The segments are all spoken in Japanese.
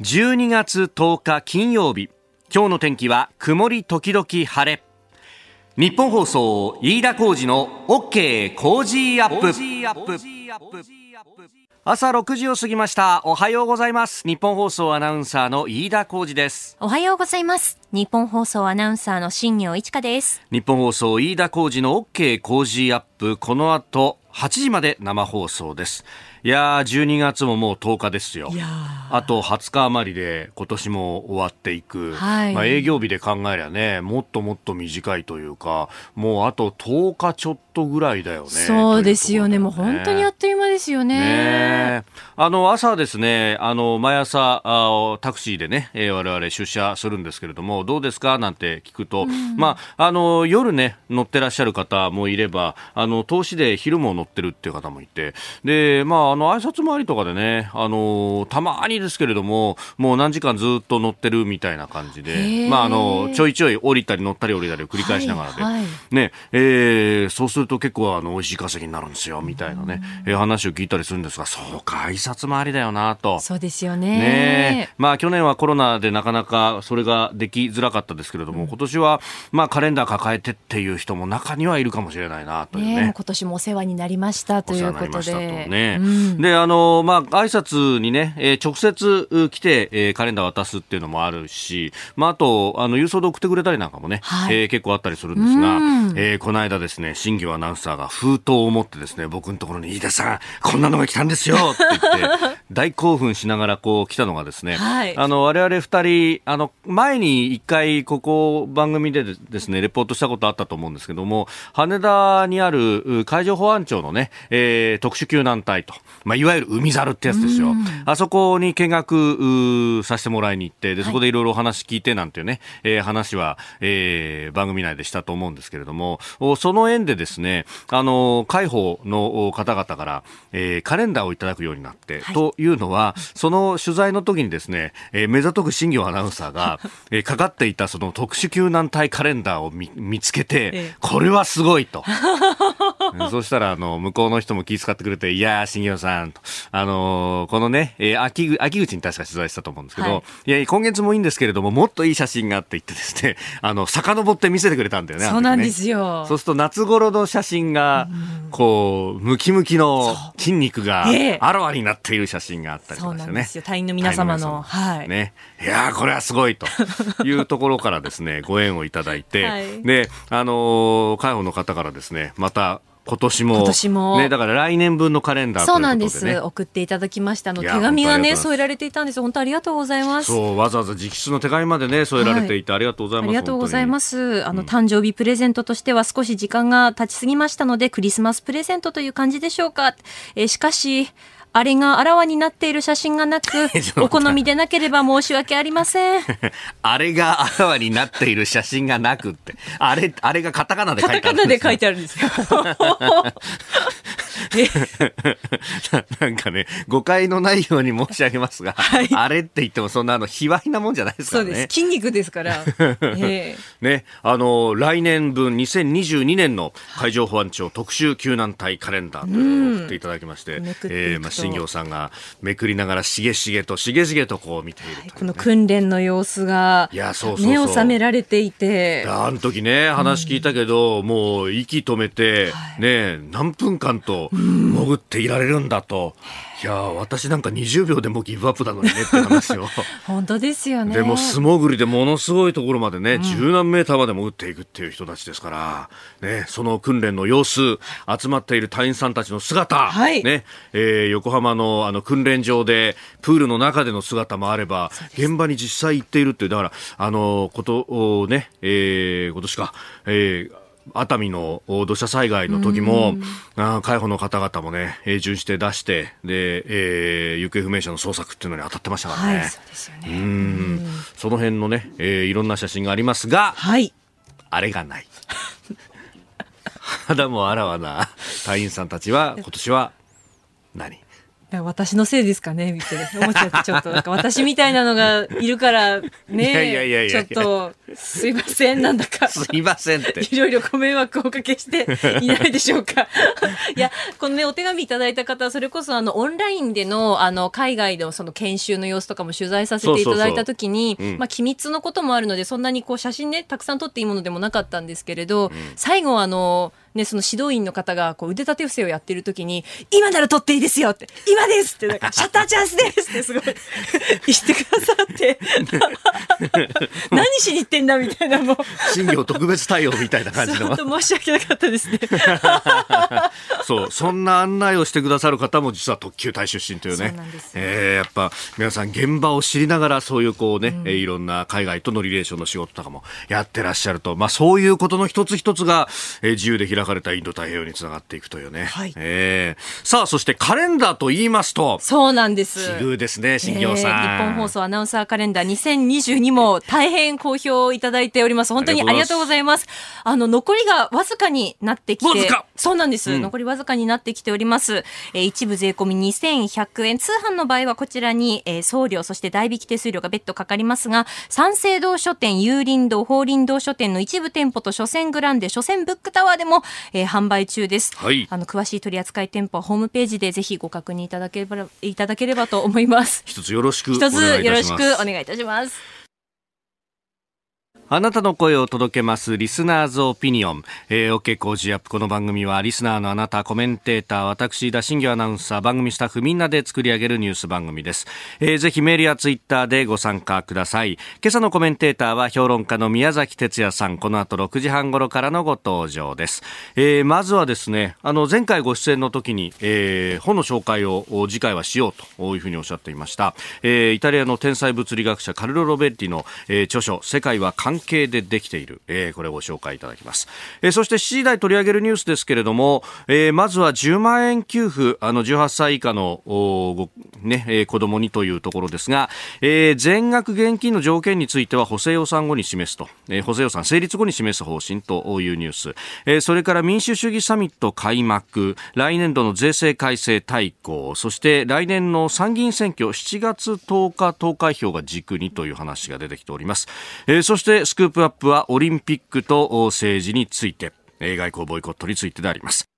12月10日金曜日。今日の天気は曇り時々晴れ。日本放送飯田浩二の OK 工事アップ。朝6時を過ぎました。おはようございます。日本放送アナウンサーの飯田浩二です。おはようございます。日本放送アナウンサーの新業一華です。日本放送飯田浩二の OK 工事アップ。この後8時まで生放送ですいやー、12月ももう10日ですよ。あと20日余りで今年も終わっていく。はい、まあ営業日で考えりゃね、もっともっと短いというか、もうあと10日ちょっとぐらいだよね。そうですよね。ねもう本当にあっという間ですよね。ねあの、朝ですね、あの、毎朝、あタクシーでね、えー、我々出社するんですけれども、どうですか？なんて聞くと、うん、まあ、あの、夜ね、乗ってらっしゃる方もいれば、あの、投資で昼も乗ってるっていう方もいて、で、まあ、あの挨拶回りとかでね、あのたまにですけれども、もう何時間ずっと乗ってるみたいな感じで、まあ、あのちょいちょい降りたり乗ったり降りたりを繰り返しながらで、はいはい、ねえー、そうすると結構あの美味しい稼ぎになるんですよみたいなね、えー、話を聞いたりするんですが、そうか、挨拶回りだよなと。そうですよね。ねまあ、去年はコロナでなかなかそれができづらかったですけれども、うん、今年は、まあ、カレンダー抱えてっていう人も中にはいるかもしれないなというね。ね今年もお世話になりましたということで。ね、うん、であのまあ、挨拶にね、えー、直接来て、えー、カレンダー渡すっていうのもあるし、まあ、あと、あの、郵送で送ってくれたりなんかもね、はい、えー、結構あったりするんですが、えー、この間ですね、新業アナウンサーが封筒を持ってですね、僕のところに、飯田さん、こんなのが来たんですよって言って、大興奮しながらこう来たのがですね、はい、あの、我々二人、あの、前に一回ここ番組でですね、レポートしたことあったと思うんですけども、羽田にある海上保安庁のね、えー、特殊救難隊と、まあ、いわゆる海猿ってやつですよ。あそこに見学させてもらいに行って、で、そこでいろいろお話聞いてなんていうね、えー、話は、えー、番組内でしたと思うんですけれども、その縁でですね、あの、海保の方々から、えー、カレンダーをいただくようになって、はい、というのは、その取材の時にですね、えー、目ざとく新業アナウンサーが、えー、かかっていたその特殊救難隊カレンダーを見見つけて、え。これはすごいと。そしたら、あの、向こうの人も気遣ってくれて、いやー、新業さん、あのー、このね、えー、秋秋口に確か取材したと思うんですけど、はい、いや、今月もいいんですけれども、もっといい写真があって言ってですね、あの、遡って見せてくれたんだよね。そうなんですよ。そうすると夏頃の写真が、こう、ムキムキの筋肉があらわになっている写真があったりとかしてね。そうなんですよ。隊員の皆様の。はい。ね。いやこれはすごいと いうところからですね、ご縁をいただいて、はい、で、あのー、介護の方からですね、また、今年も。今年も。ね、だから来年分のカレンダー、ね、そうなんです。送っていただきましたの。手紙がね、添えられていたんです。本当ありがとうございます。そう、わざわざ直筆の手紙までね、添えられていて、ありがとうございます。ありがとうございます。あの、誕生日プレゼントとしては少し時間が経ちすぎましたので、クリスマスプレゼントという感じでしょうか。えー、しかし、あれがあらわになっている写真がなく、お好みでなければ申し訳ありません。あれがあらわになっている写真がなくって、あれ、あれがカタカナで書いてあるんですカタカナで書いてあるんですよ。なんかね、誤解のないように申し上げますが、はい、あれって言ってもそんなあの、卑猥なもんじゃないですからね。そうです。筋肉ですから。えー、ね、あの、来年分2022年の海上保安庁特殊救難隊カレンダーというのを送っていただきまして、えー、まあ新業さんがめくりながらしげしげとしげしげとこう見ている、ね。はい、この訓練の様子が目を覚められていて。あの時ね話聞いたけど、うん、もう息止めて、はい、ね何分間と潜っていられるんだと。うんいや私なんか20秒でもギブアップなのにねって話を 本当ですよね。でも素潜りでものすごいところまでね、うん、10何メーターまでも打っていくっていう人たちですから、ね、その訓練の様子集まっている隊員さんたちの姿、はい、ねえー、横浜のあの訓練場でプールの中での姿もあれば現場に実際行っているっていうだからあのことをね、えー、今年か、えー熱海の土砂災害の時も、あ海保の方々もね、巡視艇出して、で、えー、行方不明者の捜索っていうのに当たってましたからね。はい、そうですよね。うん。その辺のね、えー、いろんな写真がありますが、はい。あれがない。肌もあらわな隊員さんたちは、今年は何？私のせいですかね？みたいな。思っちゃってちょっとなんか私みたいなのがいるからねちょっとすいませんなんだか。すいませんって。いろいろご迷惑をおかけしていないでしょうか。いやこのねお手紙いただいた方それこそあのオンラインでのあの海外のその研修の様子とかも取材させていただいた時にまあ機密のこともあるのでそんなにこう写真ねたくさん撮っていいものでもなかったんですけれど、うん、最後あのね、その指導員の方がこう腕立て伏せをやってる時に、今なら撮っていいですよって、今ですって、なんか、シャッターチャンスですってすごい 言ってくださって、何しに行ってんだみたいな、もう。新業特別対応みたいな感じの。本当申し訳なかったですね。そう、そんな案内をしてくださる方も実は特急隊出身というね。そうえー、やっぱ皆さん現場を知りながらそういうこうね、うん、いろんな海外とのリレーションの仕事とかもやってらっしゃると、まあそういうことの一つ一つが、えー、自由で開かれたインド太平洋につながっていくというね。はい、えー、さあ、そしてカレンダーと言いますと。そうなんです。奇遇ですね、新業さん、えー、日本放送アナウンサーカレンダー2022も大変好評いただいております。本当にありがとうございます。あの、残りがわずかになってきて。そうなんです、うん、残りわずかになってきております。えー、一部税込み2100円。通販の場合はこちらに、えー、送料、そして代引き手数料が別途かかりますが、三省堂書店、有林堂、法林堂書店の一部店舗と書店グランデ、書店ブックタワーでも、えー、販売中です。はい、あの詳しい取扱店舗はホームページでぜひご確認いただければいただければと思います。一つよろしく一つよろしくお願いいたします。あなたの声を届けますリスナーズオピニオン、えー、OK 工事アップこの番組はリスナーのあなたコメンテーター私田新業アナウンサー番組スタッフみんなで作り上げるニュース番組です、えー、ぜひメールやツイッターでご参加ください。今朝のコメンテーターは評論家の宮崎哲也さん。この後6時半頃からのご登場です、えー、まずはですねあの前回ご出演の時に、えー、本の紹介を次回はしようというふうにおっしゃっていました、えー、イタリアの天才物理学者カルロ・ロベッティの、えー、著書世界は関係でできている、えー、これをご紹介いただきます、えー、そして7時台取り上げるニュースですけれども、えー、まずは10万円給付あの18歳以下のおね、えー、子供にというところですが、えー、全額現金の条件については補正予算後に示すと、えー、補正予算成立後に示す方針というニュース、えー、それから民主主義サミット開幕。来年度の税制改正大綱。そして来年の参議院選挙。7月10日投開票が軸にという話が出てきております、えー、そしてスクープアップはオリンピックと政治について外交ボイコットについてであります。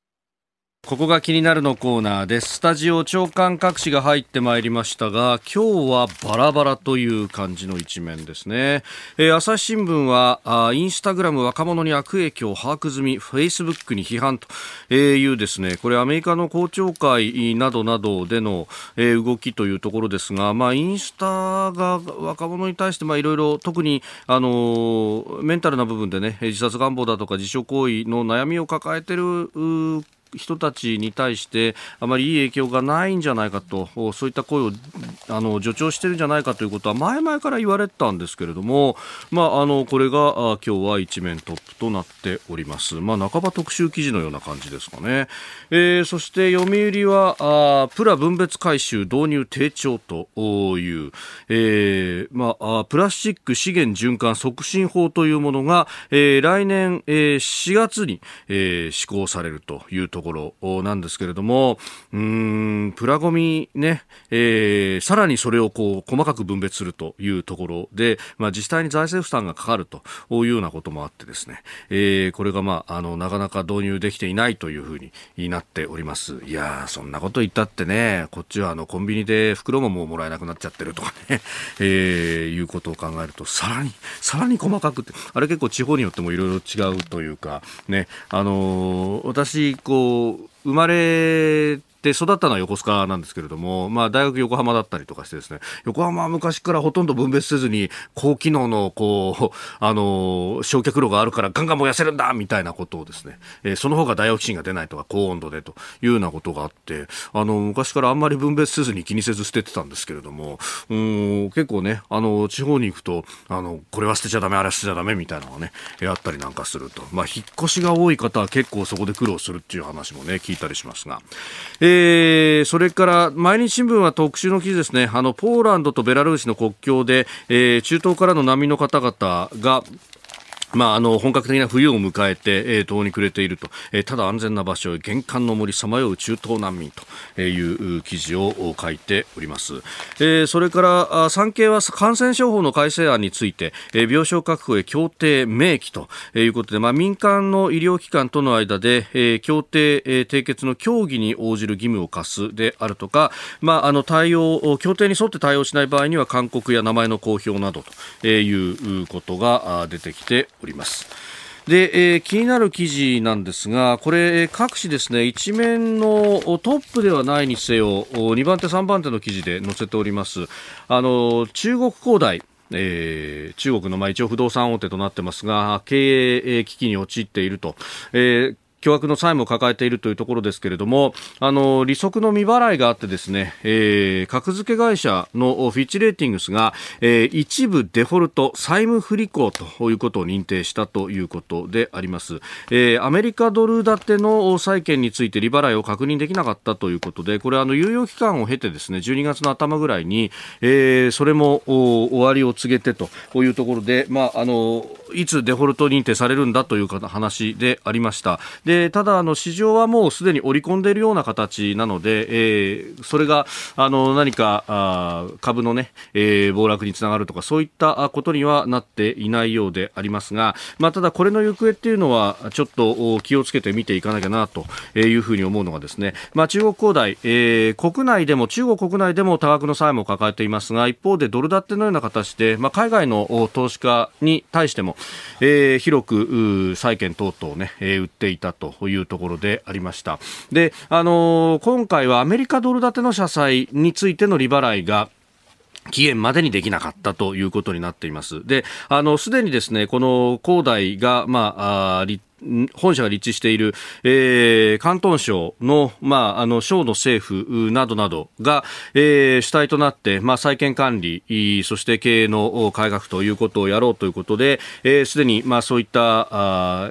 ここが気になるのコーナーです。スタジオ長官各紙が入ってまいりましたが、今日はバラバラという感じの一面ですね。えー、朝日新聞はあ、インスタグラム若者に悪影響把握済み、フェイスブックに批判というですね、これアメリカの公聴会などなどでの、えー、動きというところですが、まあ、インスタが若者に対して、まあ、いろいろ特に、あの、メンタルな部分でね、自殺願望だとか自傷行為の悩みを抱えている人たちに対してあまりいい影響がないんじゃないかとそういった声をあの助長してるんじゃないかということは前々から言われたんですけれども、まあ、あのこれが今日は一面トップとなっております、まあ、半ば特集記事のような感じですかね、えー、そして読売はあプラ分別回収導入低調という、えーまあ、プラスチック資源循環促進法というものが、えー、来年、えー、4月に、えー、施行されるというところころなんですけれども、うん、プラゴミね、えー、さらにそれをこう細かく分別するというところで、まあ、自治体に財政負担がかかるというようなこともあってですね、えー、これがまあ、あの、なかなか導入できていないというふうになっております。いやそんなこと言ったってね、こっちはあの、コンビニで袋ももうもらえなくなっちゃってるとかね、えー、いうことを考えると、さらに、さらに細かくって、あれ結構地方によってもいろいろ違うというか、ね、あのー、私、こう、生まれで育ったのは横須賀なんですけれども、まあ、大学横浜だったりとかしてですね、横浜は昔からほとんど分別せずに、高機能の、こう、あの、焼却炉があるからガンガン燃やせるんだみたいなことをですね、えー、その方がダイオキシンが出ないとか、高温度でというようなことがあって、あの、昔からあんまり分別せずに気にせず捨ててたんですけれども、うん、結構ね、あの、地方に行くと、あの、これは捨てちゃダメ、あれは捨てちゃダメみたいなのがね、あったりなんかすると。まあ、引っ越しが多い方は結構そこで苦労するっていう話もね、聞いたりしますが、えー、えそれから毎日新聞は特集の記事ですね、あのポーランドとベラルーシの国境で、えー、中東からの難民の方々がまあ、あの本格的な冬を迎えて、えー、遠に暮れていると、えー、ただ安全な場所へ玄関の森さまよう中東難民という記事を書いております、えー、それから産経は感染症法の改正案について、えー、病床確保へ協定明記ということで、まあ、民間の医療機関との間で、えー、協定、えー、締結の協議に応じる義務を課すであるとか、まあ、あの対応協定に沿って対応しない場合には勧告や名前の公表などということが出てきております。おりますで、えー、気になる記事なんですが、これ、各紙ですね、一面のトップではないにせよ、2番手、3番手の記事で載せております。あの、中国恒大、えー、中国のまあ一応不動産大手となってますが経営危機に陥っていると、えー巨額の債務を抱えているというところですけれども、あの、利息の未払いがあってですね、えー、格付け会社のフィッチレーティングスが、えー、一部デフォルト、債務不履行ということを認定したということであります。えー、アメリカドル建ての債券について利払いを確認できなかったということで、これあの、猶予期間を経てですね、12月の頭ぐらいに、えー、それも終わりを告げてというところで、まあ、あの、いつデフォルト認定されるんだという話でありました。で、ただ、あの、市場はもうすでに織り込んでいるような形なので、えー、それが、あの、何か、あ株のね、えー、暴落につながるとか、そういったことにはなっていないようでありますが、まあ、ただ、これの行方っていうのは、ちょっと気をつけて見ていかなきゃな、というふうに思うのがですね、まあ、中国恒大、えー、国内でも、中国国内でも多額の債務を抱えていますが、一方でドル建てのような形で、まあ、海外の投資家に対しても、えー、広く債券等々ね、えー、売っていたというところでありました。で、あのー、今回はアメリカドル建ての社債についての利払いが期限までにできなかったということになっています。で、あの、すでにですね、この恒大が、まあ、あ本社が立地している、えー、広東省の、まあ、あの、省の政府などなどが、えー、主体となって、まあ、債権管理、そして経営の改革ということをやろうということで、えー、すでに、まあ、そういった、あ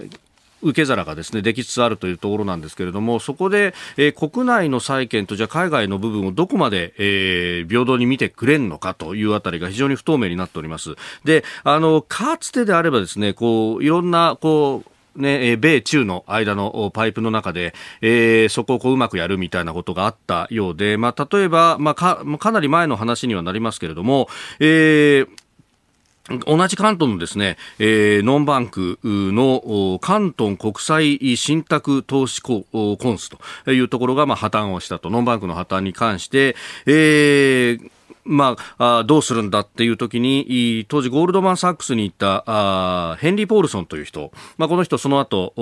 受け皿がですねできつつあるというところなんですけれどもそこで、えー、国内の債券とじゃ海外の部分をどこまで、えー、平等に見てくれんのかというあたりが非常に不透明になっております。で、あのかつてであればですねこういろんなこうね、米中の間のパイプの中で、えー、そこをこううまくやるみたいなことがあったようで、まあ、例えば、まあ、か、かなり前の話にはなりますけれども、えー、同じ関東のですね、えー、ノンバンクの関東国際信託投資コンスというところがまあ破綻をしたと、ノンバンクの破綻に関して、えー、まあ、どうするんだっていう時に、当時ゴールドマン・サックスに行ったあヘンリー・ポールソンという人、まあ、この人その後、ブ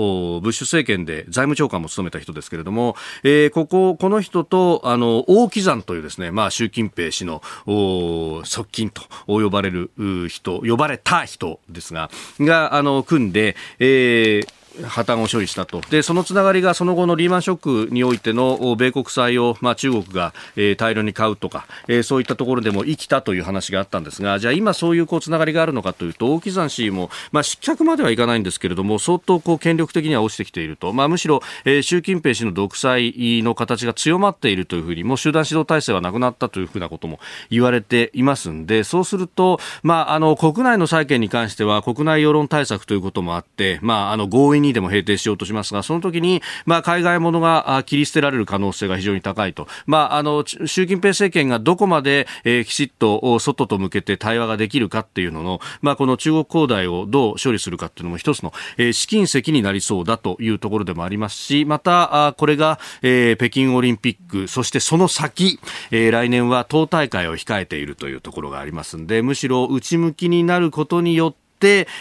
ッシュ政権で財務長官も務めた人ですけれども、えー、ここ、この人と、あの、王岐山というですね、まあ、習近平氏の側近と呼ばれる人、呼ばれた人ですが、が、あの、組んで、えー、破綻を処理したと。で、そのつながりがその後のリーマンショックにおいての米国債を、まあ、中国が、えー、大量に買うとか、えー、そういったところでも生きたという話があったんですが、じゃあ今そういうこうつながりがあるのかというと、大木山氏も、まあ、失脚まではいかないんですけれども、相当こう権力的には落ちてきていると。まあ、むしろ、えー、習近平氏の独裁の形が強まっているというふうに、もう集団指導体制はなくなったというふうなことも言われていますんで、そうすると、まあ、あの、国内の債権に関しては国内世論対策ということもあって、まあ、あの、強引にでも閉廷しようとしますが、その時に、まあ、海外ものが切り捨てられる可能性が非常に高いと。まあ、あの、習近平政権がどこまで、えー、きちっと外と向けて対話ができるかっていうのの、まあ、この中国恒大をどう処理するかっていうのも一つの、えー、試金石になりそうだというところでもありますし、また、あこれが、えー、北京オリンピック、そしてその先、えー、来年は党大会を控えているというところがありますんで、むしろ内向きになることによって、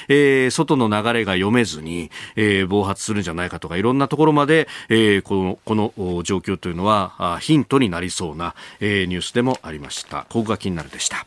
えー、外の流れが読めずに、えー、暴発するんじゃないかとかいろんなところまで、えー、このこの状況というのはヒントになりそうな、えー、ニュースでもありましたここが気になるでした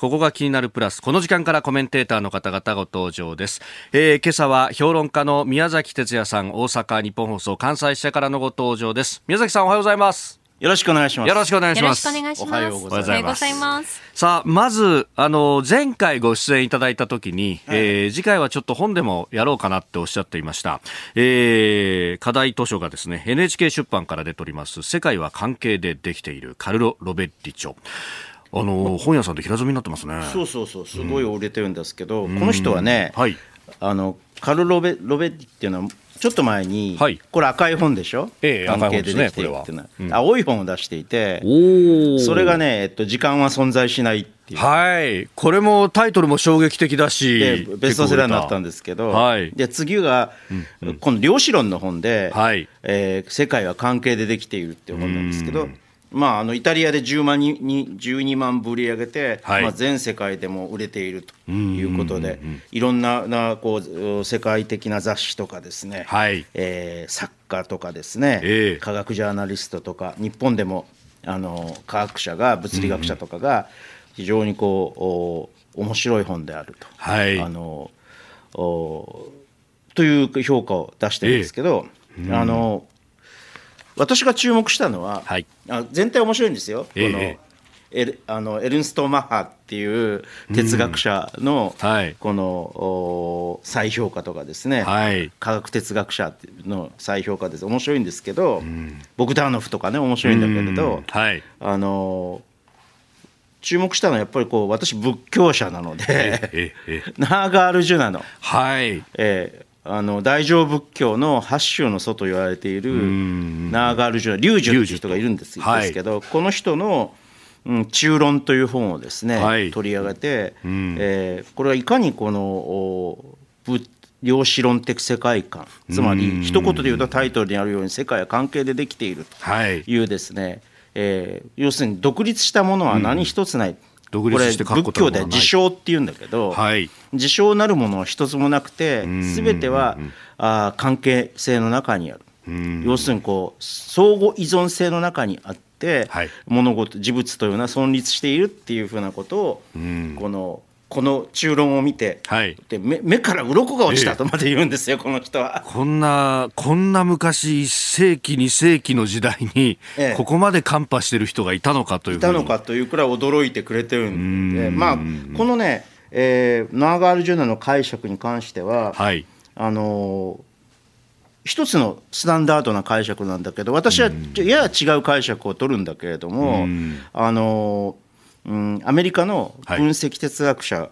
ここが気になるプラス。この時間からコメンテーターの方々ご登場です。えー、今朝は評論家の宮崎哲也さん、大阪日本放送関西支社からのご登場です。宮崎さんおはようございます。よろしくお願いします。よろしくお願いします。よろしくお願いします。おはようございます。さあ、まず、あの、前回ご出演いただいたときに、はい、えー、次回はちょっと本でもやろうかなっておっしゃっていました。えー、課題図書がですね、NHK 出版から出ております、世界は関係でできているカルロ・ロベッリ著。あの本屋さんで平積みになってますね。そうそうそう、すごい売れてるんですけど、この人はね、はい。あのカルロベロベッティっていうのはちょっと前に、はい。これ赤い本でしょ、ええ関係でできているっていうの。は、青い本を出していて、おそれがね、えっと、時間は存在しないっていう。はい。これもタイトルも衝撃的だしで、ベストセラーになったんでですけど、はい。で次が、この量子論の本で、はい。えー世界は関係でできているっていう本なんですけど、まあ、あのイタリアで10万にに12万部売り上げて、はい。まあ、全世界でも売れているということで、いろんななこう世界的な雑誌とかですね、はい。えー作家とかですね、ええ。科学ジャーナリストとか日本でもあの科学者が物理学者とかが非常にこうお面白い本であると。はい。あのおという評価を出してるんですけど、あの私が注目したのは、はい。あ全体面白いんですよ、ええこのエルあのエルンスト・マッハっていう哲学者の、はい。このお再評価とかですね、はい。科学哲学者の再評価です。面白いんですけど、ボグダーノフとかね面白いんだけれど、はい。あの注目したのはやっぱりこう私仏教者なので、え、え、ナーガールジュナの、はい。えーあの大乗仏教の八宗の祖と言われているナーガールジュナ龍樹っていう人がいるんですはい。ですけどこの人の「うん、中論」という本をですね、はい。取り上げて、えーこれはいかにこのお仏量子論的世界観つまり一言で言うとタイトルにあるように世界は関係でできているはい。というですね、えー要するに独立したものは何一つない、独立してこれ仏教では自称っていうんだけど、はい。自称なるものは一つもなくて全てはあー関係性の中にある。要するにこう相互依存性の中にあって、はい。物事事物というのは存立しているっていうふうなことをこのこの中論を見て、はい。で目目から鱗が落ちたとまで言うんですよ、この人は。こんな、こんな昔、1世紀、2世紀の時代にええ、ここまでカンパしてる人がいたのかといういたのかというくらい驚いてくれてるんで、まあ、このね、えーナーガール・ジュナの解釈に関しては、はい。あのー一つのスタンダードな解釈なんだけど私はやや違う解釈を取るんだけれども、あのーうん、アメリカの分析哲学者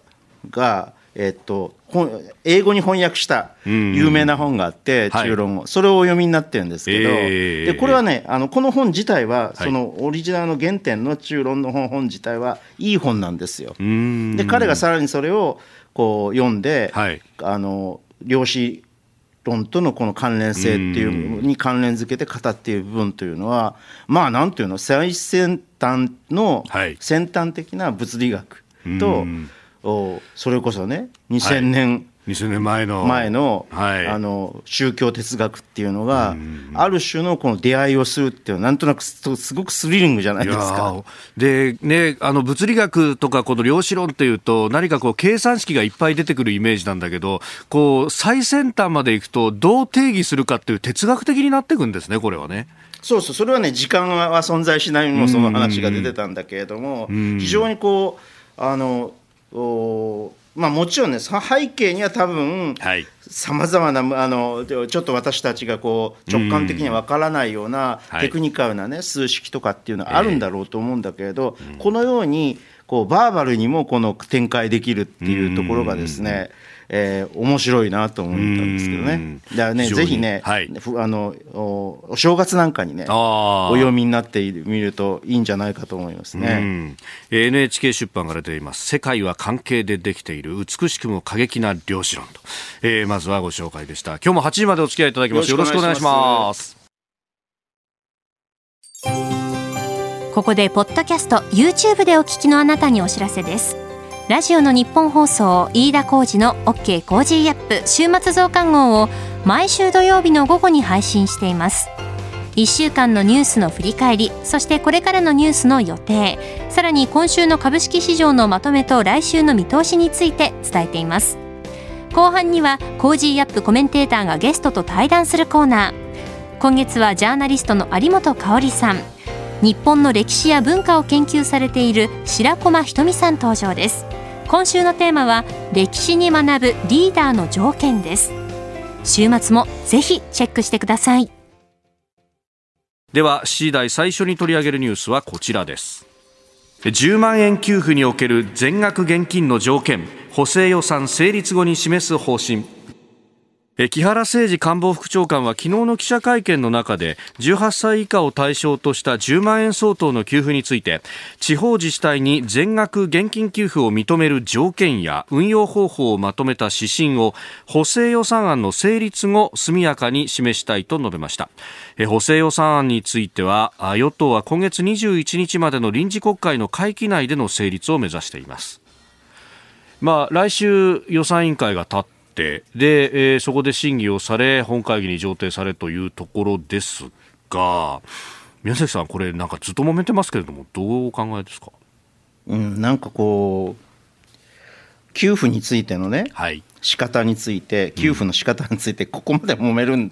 が、えっと本英語に翻訳した有名な本があって、はい。中論を、それをお読みになってるんですけど、えー。でこれはねあのこの本自体は、はい。そのオリジナルの原点の中論の本本自体はいい本なんですよ。ん。で彼がさらにそれをこう読んで、はい。あの量子論とのこの関連性っていうのに関連づけて語っている部分というのはまあなんていうの最先端のはい。先端的な物理学と、おそれこそね2000年2000年前の。前の,、はいあの宗教哲学っていうのが、ある種のこの出会いをするっていうのはなんとなくすすごくスリリングじゃないですか。ーでね、あの物理学とかこの量子論っていうと何かこう計算式がいっぱい出てくるイメージなんだけどこう最先端までいくとどう定義するかっていう哲学的になっていくんですねこれはね。そうそう、それはね、時間は存在しないのその話が出てたんだけれども、非常にこう、あの、おまあもちろんね、さ背景には多分、はい。さまざまなあのでちょっと私たちがこう直感的にはわからないようなはい。テクニカルな、ね、数式とかっていうのはあるんだろうと思うんだけれど、このようにこうバーバルにもこの展開できるっていうところがですね、えー面白いなと思ったんですけどね。だからねぜひね、はい。ふあのおお正月なんかにねお読みになってみるといいんじゃないかと思いますうね。ん NHK 出版から出ています「世界は関係でできている美しくも過激な量子論と」えーまずはご紹介でした。今日も8時までお付き合いいただきますよろしくお願いしますここでポッドキャスト YouTube でお聞きのあなたにお知らせです。ラジオのニッポン放送飯田浩二の OK Cozy up 週末増刊号を毎週土曜日の午後に配信しています。1週間のニュースの振り返りそしてこれからのニュースの予定さらに今週の株式市場のまとめと来週の見通しについて伝えています。後半には Cozy up コメンテーターがゲストと対談するコーナー。今月はジャーナリストの有本香里さん。日本の歴史や文化を研究されている白駒ひとみさん登場です。今週のテーマは歴史に学ぶリーダーの条件です。週末もぜひチェックしてください。では C 代最初に取り上げるニュースはこちらです。10万円給付における全額現金の条件補正予算成立後に示す方針。木原誠二官房副長官は昨日の記者会見の中で18歳以下を対象とした10万円相当の給付について地方自治体に全額現金給付を認める条件や運用方法をまとめた指針を補正予算案の成立後速やかに示したいと述べました。補正予算案については与党は今月21日までの臨時国会の会期内での成立を目指しています。まあ、来週予算委員会が立っててで、えー、そこで審議をされ本会議に上呈されというところですが宮崎さん、これなんかずっと揉めてますけれどもどうお考えですか、うん、なんかこう給付についてのね、はい、仕方について給付の仕方についてここまで揉めるん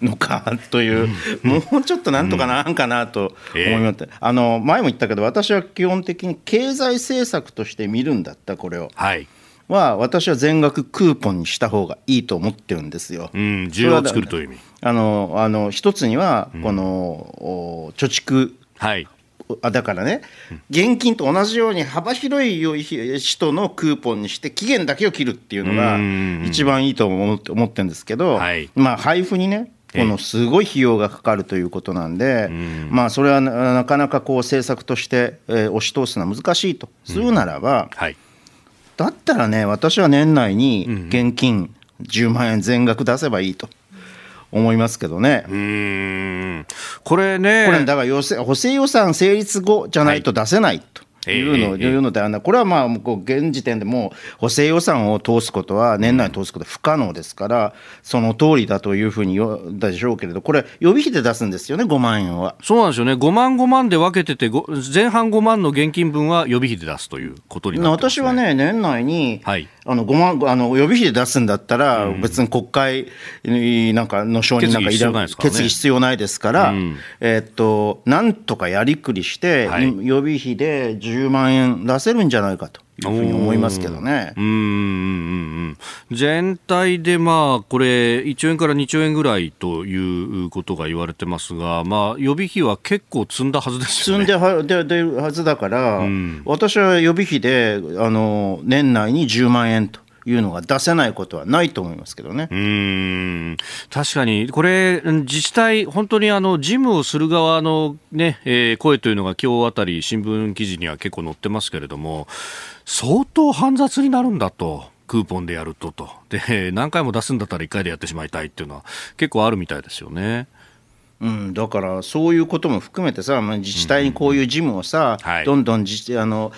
のかという、うん、もうちょっとなんとかなんかなと思います、うんえー、あの前も言ったけど私は基本的に経済政策として見るんだったこれを。はいは私は全額クーポンにした方がいいと思ってるんですよ。うん、需要を作るという意味。あのあの一つにはこの、うん、貯蓄、はい、あだからね、現金と同じように幅広い人のクーポンにして期限だけを切るっていうのが一番いいと思って思ってるんですけど、はい、まあ配布にねこのすごい費用がかかるということなんで、まあそれはなかなかこう政策として、え押し通すのは難しいと。するならば、はいだったらね、私は年内に現金10万円全額出せばいいと。思いますけどね。うんこれね。これ、だから補正予算成立後じゃないと出せないと。いうの,、いうのであこれはまあ現時点でも補正予算を通すことは年内に通すことは不可能ですから、その通りだというふうに言ったでしょうけれど、これ、予備費で出すんですよね、5万円は。そうなんですよね、5万、5万で分けてて、前半5万の現金分は予備費で出すということになってます、ね、私はね、年内に、はい、あの5万あの予備費で出すんだったら、別に国会なんかの承認なんか決議必要ないですから、うん、えっと、なんとかやりくりして、はい、予備費で10万円出せるんじゃないかと。いうふうに思いますけどね。うん全体でまあこれ1兆円から2兆円ぐらいということが言われてますが、まあ予備費は結構積んだはずですよね。積んではではずだから、うん、私は予備費であの年内に10万円と。いうのが出せないことはないと思いますけどねうん確かに、これ、自治体、本当にあの事務をする側のね、えー、声というのが今日あたり、新聞記事には結構載ってますけれども、相当煩雑になるんだと。クーポンでやるととで何回も出すんだったら1回でやってしまいたいっていうのは結構あるみたいですよね。うん、だからそういうことも含めてさ、自治体にこういう事務をさ、うんはい、どんどん自あの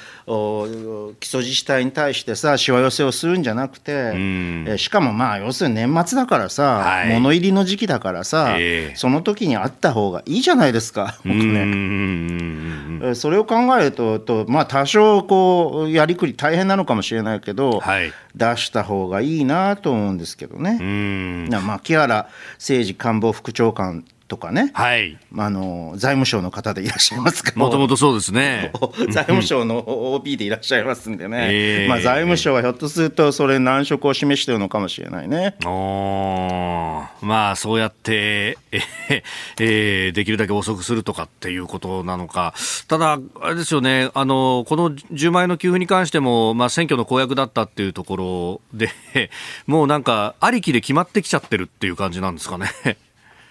基礎自治体に対してさ、しわ寄せをするんじゃなくて、うん、えしかもまあ、要するに年末だからさ、はい、物入りの時期だからさ、えー、その時にあった方がいいじゃないですか、僕ね。それを考えると、とまあ、多少こうやりくり大変なのかもしれないけど、はい、出した方がいいなと思うんですけどね。まあ、木原誠二官房副長官とかね、はい、あの財務省の方でいらっしゃいますからもともとそうですね。財務省の OB でいらっしゃいますんでね、えー、まあ、財務省はひょっとするとそれ難色を示しているのかもしれないね。おまあそうやってえ、えー、できるだけ遅くするとかっていうことなのか。ただあれですよね。あのこの10万円の給付に関しても、まあ、選挙の公約だったっていうところでもうなんかありきで決まってきちゃってるっていう感じなんですかね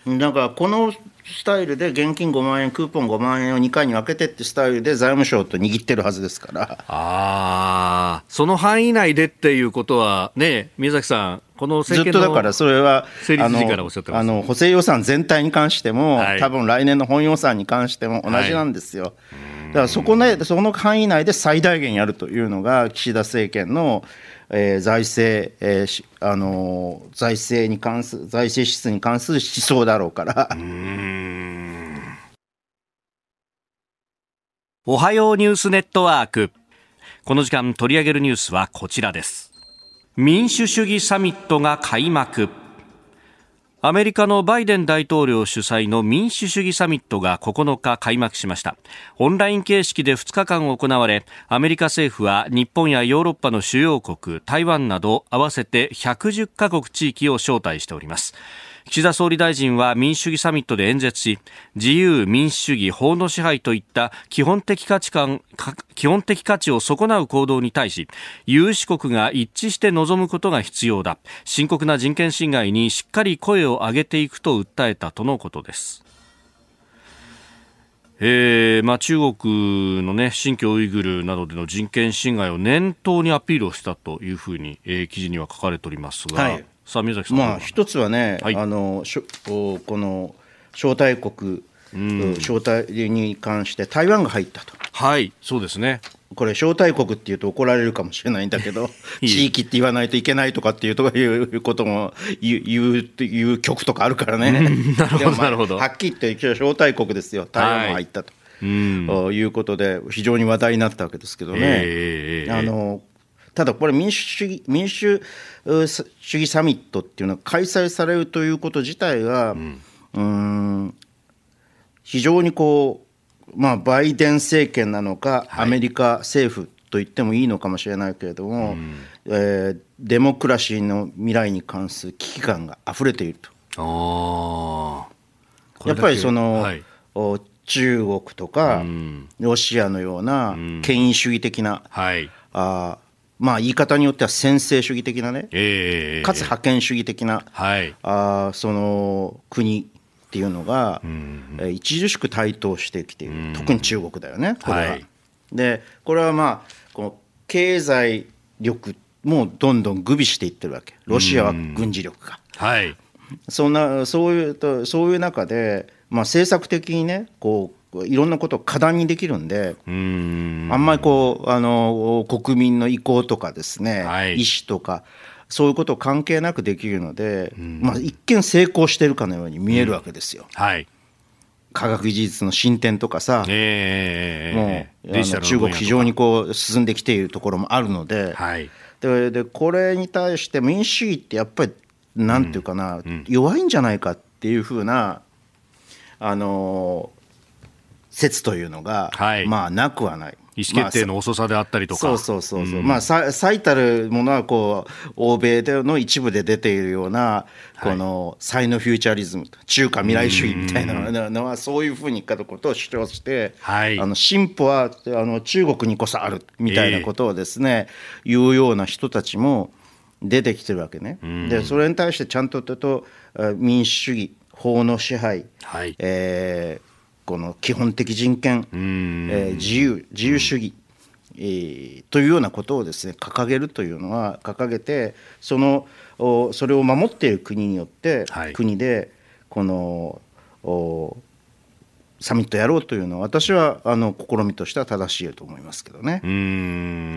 なんかこのスタイルで現金5万円、クーポン5万円を2回に分けてってスタイルで財務省と握ってるはずですから。あその範囲内でっていうことは、ね、宮崎さん、このずっとだからそれはあの補正予算全体に関しても、はい、多分来年の本予算に関しても同じなんですよ。はい、だからそこ、ね、その範囲内で最大限やるというのが岸田政権のえー、財政、えーあのー、財政に関す財政支出に関する思想だろうから。おはようニュースネットワーク。この時間取り上げるニュースはこちらです。民主主義サミットが開幕。アメリカのバイデン大統領主催の民主主義サミットが9日開幕しました。オンライン形式で2日間行われアメリカ政府は日本やヨーロッパの主要国台湾など合わせて110カ国地域を招待しております。岸田総理大臣は民主主義サミットで演説し自由民主主義法の支配といった基本的価値観基本的価値を損なう行動に対し有志国が一致して臨むことが必要だ。深刻な人権侵害にしっかり声を上げていくと訴えたとのことです。えーまあ、中国の、ね、新疆ウイグルなどでの人権侵害を念頭にアピールをしたというふうに、えー、記事には書かれておりますが、はい、さあ宮崎さん、まあ、一つはね、はい、あのしょこの招待国、うん、招待に関して台湾が入ったと。はいそうですね。これ招待国っていうと怒られるかもしれないんだけど 地域って言わないといけないとかっていうとかいうことも言ういう曲とかあるからね、なるほど、なるほど。はっきり言って招待国ですよ。台湾も入ったと、はい、いうことで非常に話題になったわけですけどね、えー、あのただこれ民主主義民主主義サミットっていうのは開催されるということ自体が、うん、ん、非常にこうまあ、バイデン政権なのか、アメリカ政府と言ってもいいのかもしれないけれども、うん、えー、デモクラシーの未来に関する危機感が溢れていると。やっぱりその、はい、中国とか、うん、ロシアのような権威主義的な、うんはい、あまあ、言い方によっては専制主義的なね、えー、かつ覇権主義的な、はい、あその国っていうのが、うんうん、著しく台頭してきている、うん、特に中国だよね、これは。はい、でこれはまあこの経済力もどんどん具備していってるわけ。ロシアは軍事力が。はい、そんなそういうとそういう中で、まあ、政策的にねこういろんなことを過断にできるんであんまりこうあの国民の意向とかですね、はい、意思とかそういうこと関係なくできるので、うん、まあ、一見成功してるかのように見えるわけですよ。うん、はい。科学技術の進展とかさ、えー、もう中国非常にこう進んできているところもあるので,、はい、ででこれに対して民主主義ってやっぱりなんていうかな、うん、弱いんじゃないかっていうふうなあの説というのが、はい、まあなくはない。意思決定の遅さであったりとか、まあ、そうそうそうそう、うん、まあ最たるものはこう欧米での一部で出ているようなこのサイノフューチャリズム中華未来主義みたいなのはそういうふうにかことを主張して、はい、あの進歩はあの中国にこそあるみたいなことをですね、えー、言うような人たちも出てきてるわけね。でそれに対してちゃんとと民主主義法の支配、はい。えーこの基本的人権、えー、自由自由主義、えー、というようなことをですね掲げるというのは掲げてそのそれを守っている国によって、はい、国でこのサミットやろうというのは私はあの試みとしては正しいと思いますけどね。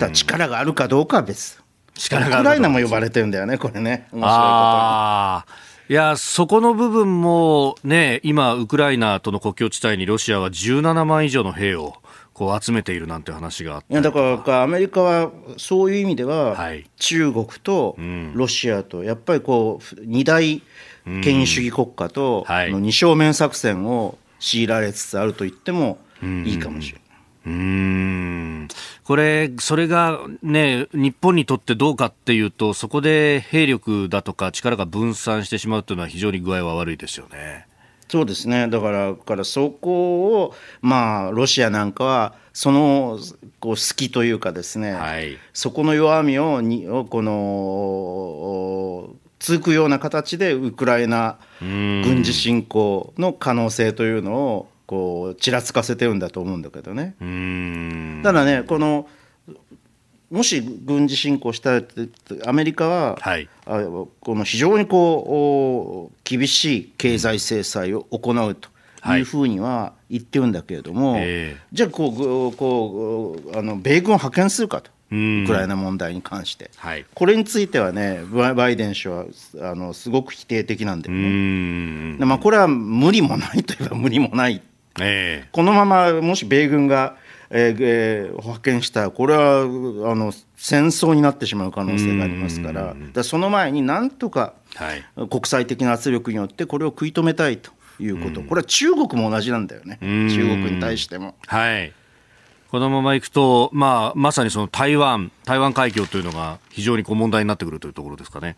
だ力があるかどうかは別。力がウクライナも呼ばれてるんだよねこれね面白いことに。いや、そこの部分もね、今、ウクライナとの国境地帯にロシアは17万以上の兵をこう集めているなんて話があっていやだからアメリカはそういう意味では、はい、中国とロシアとやっぱりこう二大権威主義国家との二正面作戦を強いられつつあると言ってもいいかもしれない。うん。これ、それがね、日本にとってどうかっていうと、そこで兵力だとか力が分散してしまうというのは非常に具合は悪いですよね。そうですね。だからからそこを、まあ、ロシアなんかはそのこう隙というかですね、はい、そこの弱みをにこの続くような形でウクライナ軍事侵攻の可能性というのをこうちらつかせてるんだと思うんだけどね。ただねこのもし軍事侵攻したらアメリカは、はい、あこの非常にこう厳しい経済制裁を行うとい。うふうには言ってるんだけれども、はい、じゃあこうこうあの米軍を派遣するかと。ウクライナ問題に関して、はい、これについてはねバイデン氏はあのすごく否定的なんだよね。まあ、これは無理もないといえば無理もないえー、このままもし米軍が、えーえー、派遣したらこれはあの戦争になってしまう可能性がありますから。だその前になんとか、国際的な圧力によってこれを食い止めたいということ、これは中国も同じなんだよね、中国に対しても。はい。このままいくと、まあ、まさにその台湾、台湾海峡というのが非常にこう問題になってくるというところですかね。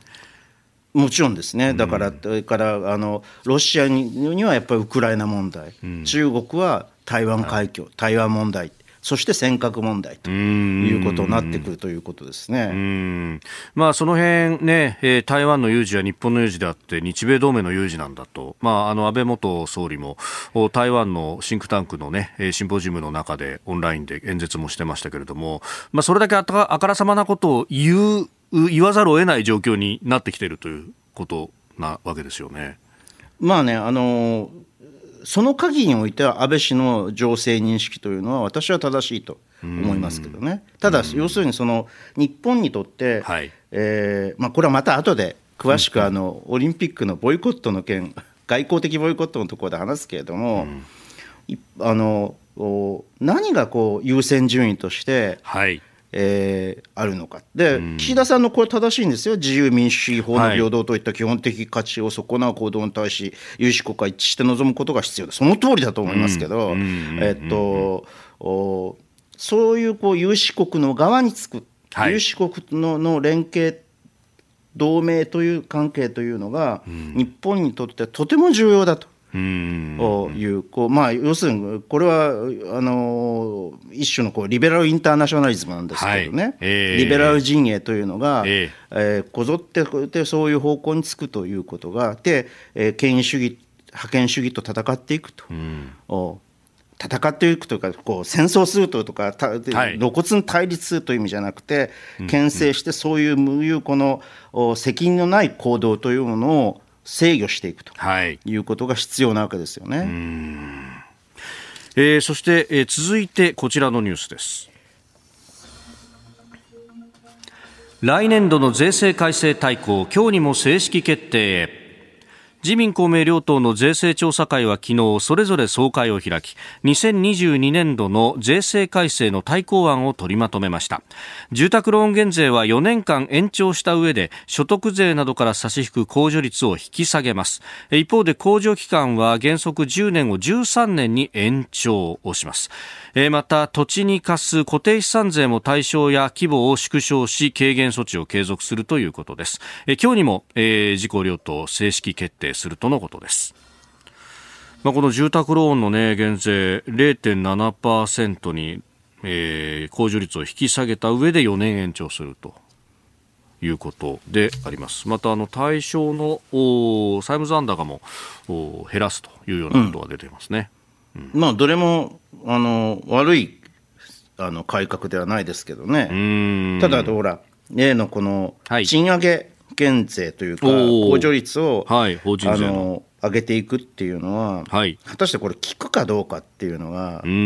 もちろんですね、だから、うん、からあのロシアにはやっぱりウクライナ問題、うん、中国は台湾海峡、台湾問題、そして尖閣問題ということになってくるということですね。まあ、その辺ね、えー、台湾の有事は日本の有事であって、日米同盟の有事なんだと、まあ、あの安倍元総理も台湾のシンクタンクのね、シンポジウムの中でオンラインで演説もしてましたけれども、まあ、それだけあからさまなことを言う、言わざるを得ない状況になってきているということなわけですよね。まあね、あのその限りにおいては安倍氏の情勢認識というのは私は正しいと思いますけどね。ただ要するにその日本にとって、はい、えー、まあ、これはまた後で詳しくあのオリンピックのボイコットの件外交的ボイコットのところで話すけれども、うん、あの何がこう優先順位として、はいえー、あるのか。で、うん、岸田さんのこれ正しいんですよ。自由民主主義法の平等といった基本的価値を損なう行動に対し有志国家一致して臨むことが必要だ。その通りだと思いますけど、えっとおそういうこう有志国の側につく、はい、有志国のの連携同盟という関係というのが、うん、日本にとってとても重要だと。いうこうまあ要するにこれはあの一種のこうリベラルインターナショナリズムなんですけどね、はい。えー、リベラル陣営というのが、えー、えー、こぞってでそういう方向につくということがで、えー、権威主義覇権主義と戦っていくと。うん。戦っていくというかこう戦争するととか、はい、露骨に対立という意味じゃなくて牽制してそういう無有この責任のない行動というものを制御していくということが必要なわけですよね。はい、えー、そして、えー、続いてこちらのニュースです。来年度の税制改正大綱、今日にも正式決定自民公明両党の税制調査会は昨日それぞれ総会を開き2022年度の税制改正の対抗案を取りまとめました。住宅ローン減税は4年間延長した上で所得税などから差し引く控除率を引き下げます。一方で控除期間は原則10年を13年に延長をします。また土地に課す固定資産税も対象や規模を縮小し軽減措置を継続するということです。今日にも自公両党正式決定するとのことです。まあ、この住宅ローンの、ね、減税0.7%に、えー、控除率を引き下げた上で4年延長するということであります。またあの対象の債務残高も減らすというようなことが出ていますね。うんうん、まあどれもあの悪いあの改革ではないですけどね。ただほら例のこの賃上げ減税というか、控除率を、はい、法人税の上げていくっていうのは、はい、果たしてこれ、効くかどうかっていうのが。うんうんう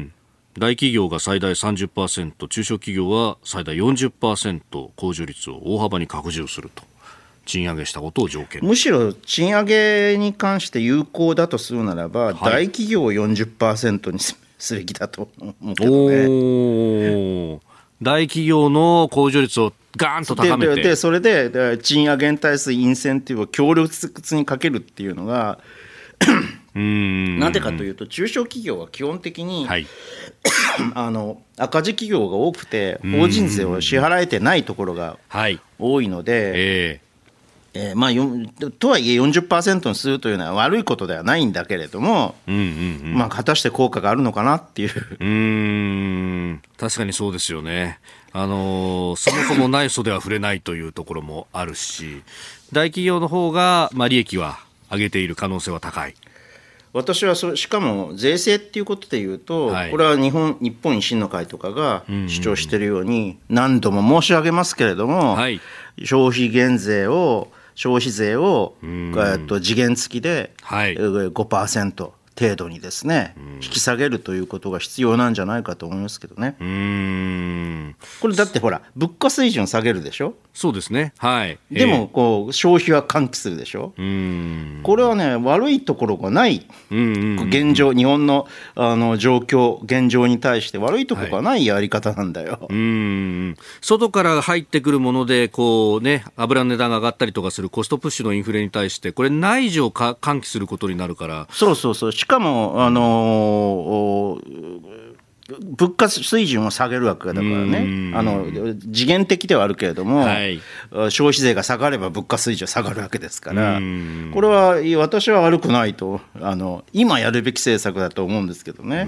ん大企業が最大30%、中小企業は最大40%控除率を大幅に拡充すると。賃上げしたことを条件むしろ賃上げに関して有効だとするならば、はい、大企業を40%にすべきだと思うけどね。大企業の控除率をガーンと高めて。でそれで賃上げに対するインセンティブを強力にかけるっていうのがなんでかというと中小企業は基本的に、はい、あの赤字企業が多くて法人税を支払えてないところが多いので、はいえ。ーえーまあ、とはいえ40%にするというのは悪いことではないんだけれども、うんうんうん、まあ、果たして効果があるのかなっていう。うん。確かにそうですよね。あのそもそもない袖は触れないというところもあるし大企業の方がまが、あ、利益は上げている可能性は高い。私はそしかも税制っていうことでいうと、はい、これは日本日本維新の会とかが主張しているように、何度も申し上げますけれども、はい、消費減税を消費税を、えっと、次元付きで5%、程度にですね、引き下げるということが必要なんじゃないかと思いますけどね。これだってほら物価水準下げるでしょ？そうですね。はい。でもこう消費は喚起するでしょ？これはね悪いところがない。現状日本のあの状況現状に対して悪いところがないやり方なんだよ、はい、外から入ってくるものでこうね油の値段が上がったりとかするコストプッシュのインフレに対してこれ内需を喚起することになるから。そうそうそう。しかもあのー物価水準を下げるわけだからね、あの次元的ではあるけれども、はい、消費税が下がれば物価水準下がるわけですから、これは私は悪くないとあの、今やるべき政策だと思うんですけどね。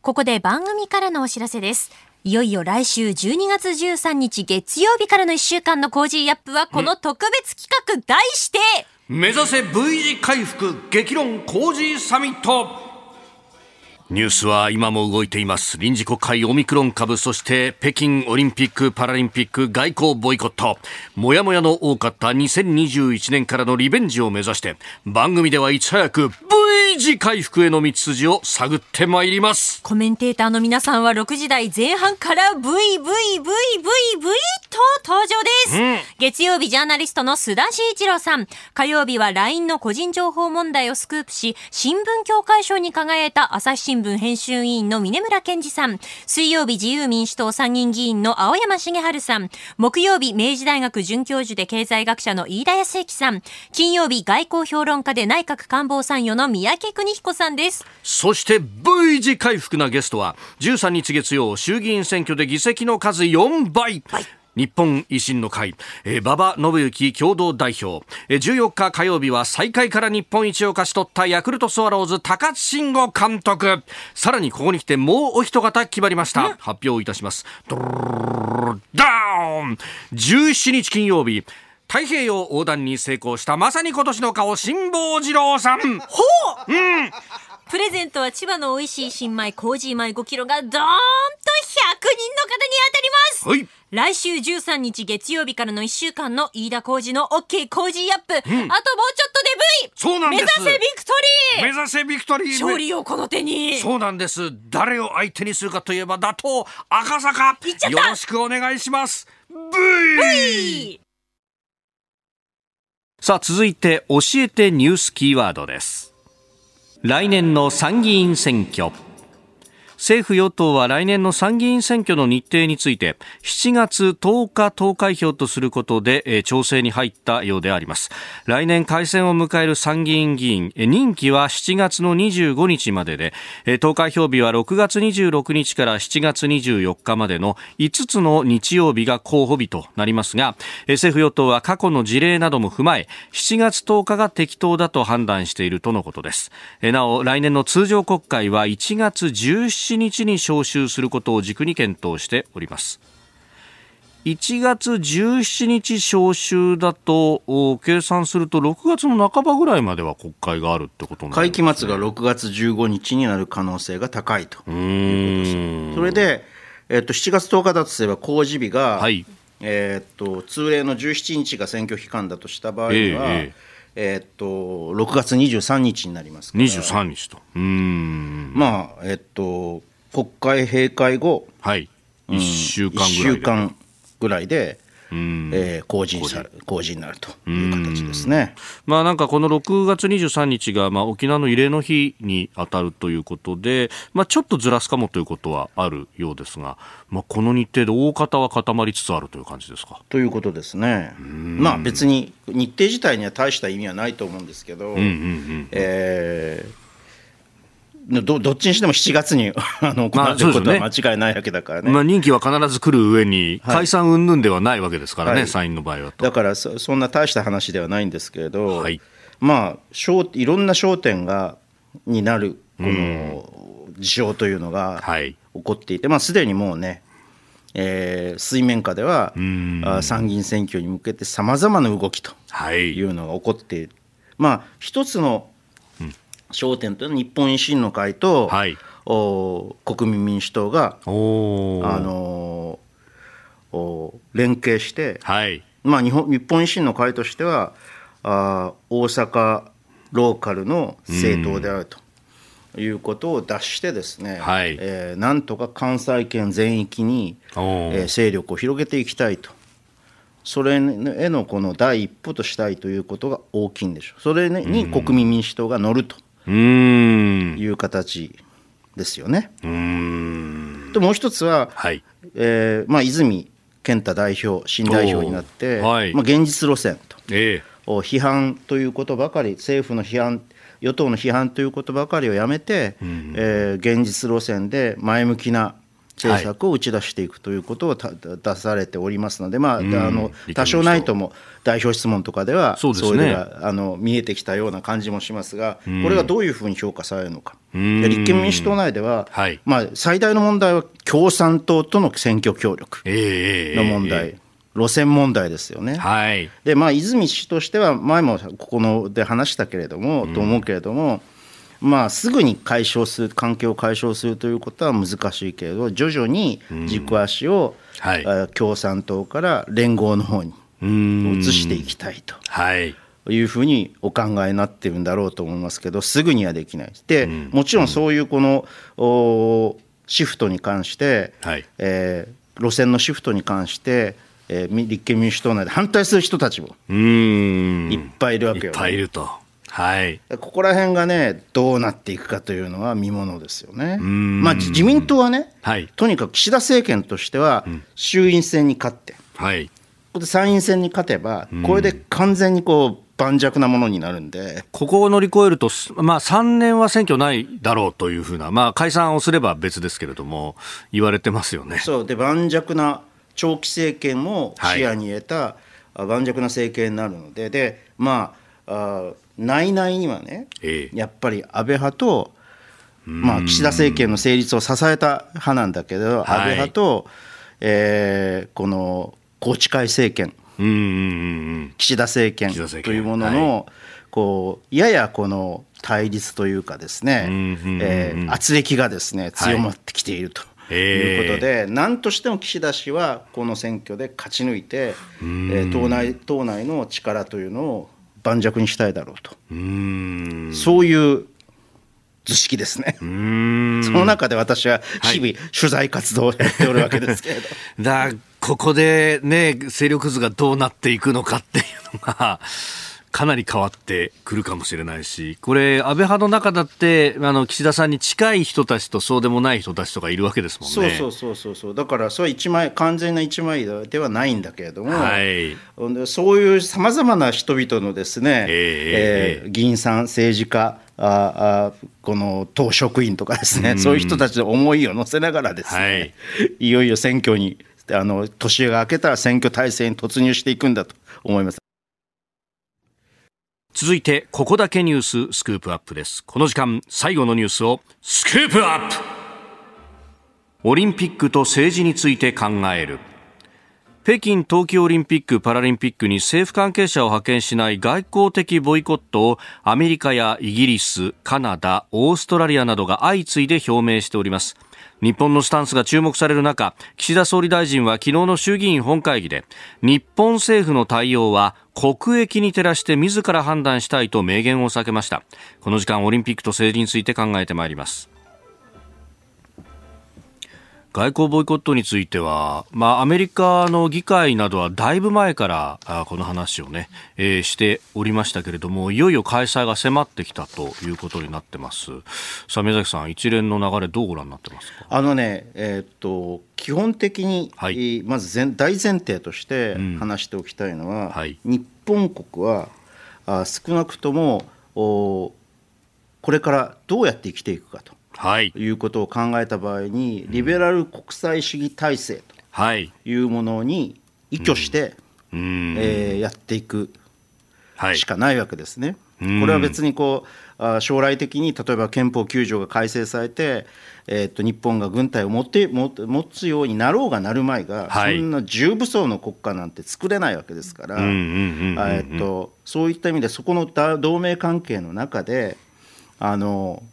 ここで番組からのお知らせです。いよいよ来週12月13日月曜日からの1週間の Cozy up はこの特別企画題して、目指せ V 字回復激論 Cozy サミット。ニュースは今も動いています。臨時国会オミクロン株そして北京オリンピック・パラリンピック外交ボイコット。もやもやの多かった2021年からのリベンジを目指して番組ではいち早く V 字回復への道筋を探ってまいります。コメンテーターの皆さんは6時台前半から VVVVVV と登場です、うん、月曜日ジャーナリストの須田慎一郎さん。火曜日は LINE の個人情報問題をスクープし新聞協会賞に輝いた朝日新聞編集委員の峰村健二さん。水曜日自由民主党参議院議員の青山茂春さん。木曜日明治大学准教授で経済学者の飯田康之さん。金曜日外交評論家で内閣官房参与の三宅邦彦さんです。そして V 字回復なゲストは13日月曜衆議院選挙で議席の数4倍、はい日本維新の会、えー、馬場信之共同代表、えー、14日火曜日は最下位から日本一を勝ち取ったヤクルトスワローズ高津慎吾監督。さらにここに来てもうお一方決まりました。発表いたします。ドーン。17日金曜日。太平洋横断に成功したまさに今年の顔辛坊治郎さん。ほう、うんプレゼントは千葉の美味しい新米 Cozy 米5キロがドーンと100人の方に当たります。はい。来週13日月曜日からの1週間の飯田浩二の OK Cozy up、うん、あともうちょっとで V そうなんです。目指せビクトリー。目指せビクトリー。勝利をこの手に。そうなんです。誰を相手にするかといえば打倒赤坂。よろしくお願いします。v! v! さあ続いて教えてニュースキーワードです来年の参議院選挙。政府与党は来年の参議院選挙の日程について7月10日投開票とすることで調整に入ったようであります。来年改選を迎える参議院議員任期は7月の25日までで投開票日は6月26日から7月24日までの5つの日曜日が候補日となりますが政府与党は過去の事例なども踏まえ7月10日が適当だと判断しているとのことです。なお来年の通常国会は1月17 17日に召集することを軸に検討しております。1月17日召集だと計算すると6月の半ばぐらいまでは国会があるってことね、会期末が6月15日になる可能性が高いということです。それで、えっと、7月10日だとすれば公示日が、はい、えっと通例の17日が選挙期間だとした場合には、えーえー、っと6月23日になりますから。23日と。うん。まあえー、っと国会閉会後、はい、1週間ぐらいで、週間ぐらいでえー、公示さ公示になるという形ですね、まあ、なんかこの6月23日が、まあ、沖縄の慰霊の日に当たるということで、まあ、ちょっとずらすかもということはあるようですが、まあ、この日程で大方は固まりつつあるという感じですか？ということですね、まあ、別に日程自体には大した意味はないと思うんですけど、えーどどっちにしても7月に あの行われることは間違いないわけだからね。まあ、任期は必ず来る上に、解散云々ではないわけですからね、はい、参院の場合はだからそ、そんな大した話ではないんですけれど、はい、まあ、いろんな焦点がになる、この事象というのが起こっていて、まあ、すでにもうね、えー、水面下では参議院選挙に向けてさまざまな動きとい。うのが起こっている。はい、まあ、一つの焦点というのは日本維新の会と、はい、お国民民主党が、あのお連携して、はい、まあ、日本日本維新の会としてはあ大阪ローカルの政党であると。いうことを脱してですね、はい、えー、なんとか関西圏全域に、えー、勢力を広げていきたいと。それへのこの第一歩としたいということが大きいんでしょう。それに国民民主党が乗るという形ですよね。ともう一つは、はい。えーまあ、泉健太代表、新代表になって、はい、まあ、現実路線と、えー、批判ということばかり、政府の批判与党の批判ということばかりをやめて、うん、えー、現実路線で前向きな政策を打ち出していくということを出されておりますので、まあ、あの多少ないとも代表質問とかではそういうのがあの見えてきたような感じもしますが、これがどういうふうに評価されるのか、立憲民主党内では、まあ、最大の問題は共産党との選挙協力の問題。路線問題ですよね。はい、でまあ泉氏としては前もここので話したけれども、と思うけれどもまあ、すぐに解消する関係を解消するということは難しいけれど徐々に軸足を、はい、共産党から連合の方に移していきたいと。はい。いうふうにお考えになってるんだろうと思いますけどすぐにはできない。でもちろんそういうこのおシフトに関して、はい、えー、路線のシフトに関して、えー、立憲民主党内で反対する人たちもいっぱいいるわけよ、ね、いっぱいいると。はい、ここら辺がねどうなっていくかというのは見ものですよね。まあ、自民党はね、はい、とにかく岸田政権としては衆院選に勝って、はい、ここで参院選に勝てばこれで完全にこう盤石なものになるんで。ここを乗り越えると、まあ、3年は選挙ないだろうというふうな、まあ、解散をすれば別ですけれども言われてますよね。そう。で盤石な長期政権も視野に入れた、盤石な政権になるので。でまああ内々にはね、ええ、やっぱり安倍派と、まあ、岸田政権の成立を支えた派なんだけど、安倍派と、えー、この宏池会政権、岸田政権というものの、はい、こうややこの対立というかですね、えー、圧力がですね強まってきていると。いうことで、何としても岸田氏はこの選挙で勝ち抜いて、えー、党内党内の力というのを盤石にしたいだろうと。そういう図式ですね。その中で私は日々取材活動をやっておるわけですけれど、はい、だここでね勢力図がどうなっていくのかっていうのがかなり変わってくるかもしれないし、これ、安倍派の中だって、あの岸田さんに近い人たちとそうでもない人たちとかいるわけですもんね。そうそうそうそうだからそれは一枚完全な一枚ではないんだけれども、はい、そういうさまざまな人々のですね、えー、えー、議員さん、政治家、ああこの党職員とかですね、うん、そういう人たちの思いを乗せながらですね、はい、いよいよ選挙にあの年が明けたら選挙体制に突入していくんだと思います。続いてここだけニューススクープアップです。この時間最後のニュースをスクープアップ。オリンピックと政治について考える。北京冬季オリンピック・パラリンピックに政府関係者を派遣しない外交的ボイコットをアメリカやイギリス、カナダ、オーストラリアなどが相次いで表明しております。日本のスタンスが注目される中岸田総理大臣は昨日の衆議院本会議で日本政府の対応は国益に照らして自ら判断したいと明言を避けました。この時間オリンピックと政治について考えてまいります。外交ボイコットについては、まあ、アメリカの議会などはだいぶ前からあこの話をね、えー、しておりましたけれども、いよいよ開催が迫ってきたということになってます。さあ、宮崎さん、一連の流れ、どうご覧になってますか？あのね、えー、っと、基本的に、はい、まず大前提として話しておきたいのは、うんはい、日本国はあ少なくともおこれからどうやって生きていくかと。はい、いうことを考えた場合にリベラル国際主義体制というものに依拠して、うん、えー、やっていくしかないわけですね。はい、これは別にこう将来的に例えば憲法9条が改正されて、えー、と日本が軍隊を持って持つようになろうがなるまいが、はい、そんな重武装の国家なんて作れないわけですからそういった意味でそこの同盟関係の中であの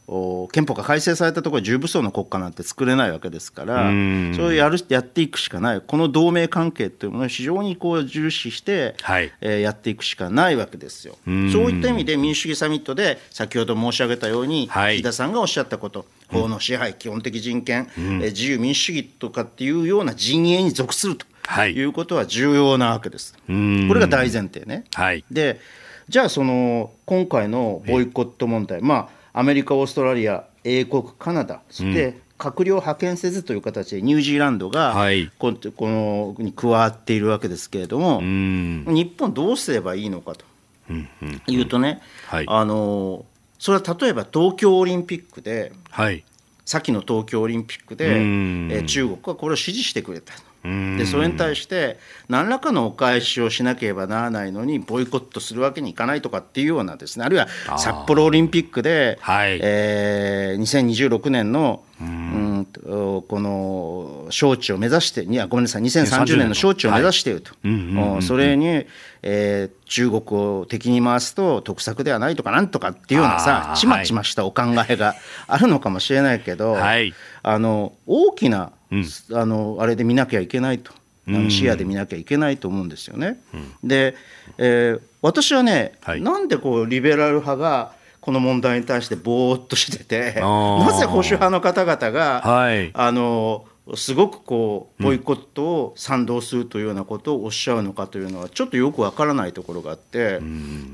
憲法が改正されたところ重武装の国家なんて作れないわけですからそれをやるやっていくしかない。この同盟関係というものを非常にこう重視して、はい、えー、やっていくしかないわけですよ。そういった意味で民主主義サミットで先ほど申し上げたように、はい、岸田さんがおっしゃったこと法の支配、基本的人権、うん、自由民主主義とかっていうような陣営に属すると、はい、いうことは重要なわけです。これが大前提ね。はい、でじゃあその今回のボイコット問題、まあアメリカ、オーストラリア、英国、カナダ、そして閣僚派遣せずという形でニュージーランドがこのに加わっているわけですけれども、日本どうすればいいのかというとね、あのそれは例えば東京オリンピックで、はい、先の東京オリンピックで、え中国はこれを支持してくれたでそれに対して何らかのお返しをしなければならないのにボイコットするわけにいかないとかっていうようなですねあるいは札幌オリンピックで、はい、えー、2026年のうん。この招致を目指していやごめんなさい2030年の招致を目指していると、はい、それに、えー、中国を敵に回すと得策ではないとかなんとかっていうようなさちまちましたお考えがあるのかもしれないけど、はい、あの大きなあのあれで見なきゃいけないと。あの視野で見なきゃいけないと思うんですよね。で、えー、私はね、はい、なんでこうリベラル派がこの問題に対してぼーっとしてて なぜ保守派の方々が、はい、あのすごくこうボイコットを賛同するというようなことをおっしゃるのかというのはちょっとよくわからないところがあって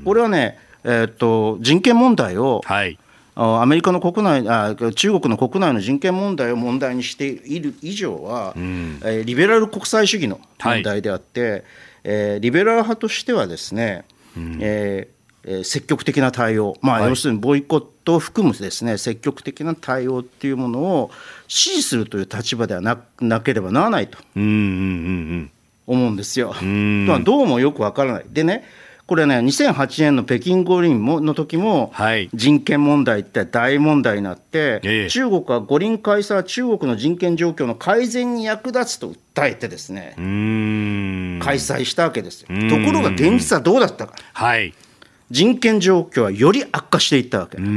これはね、えー、っと人権問題を、はいアメリカの国内あ、中国の国内の人権問題を問題にしている以上は、うん、えー、リベラル国際主義の問題であって、はい、えー、リベラル派としてはですね、うん、えー、積極的な対応、まあ、要するにボイコットを含むですね積極的な対応っていうものを支持するという立場ではななければならないと思うんですよ。どうもよくわからない。でねこれね、2008年の北京五輪もの時も、人権問題って大問題になって、はい、中国は五輪開催は中国の人権状況の改善に役立つと訴えてですね、開催したわけですよ。ところが現実はどうだったか。はい。人権状況はより悪化していったわけ。だか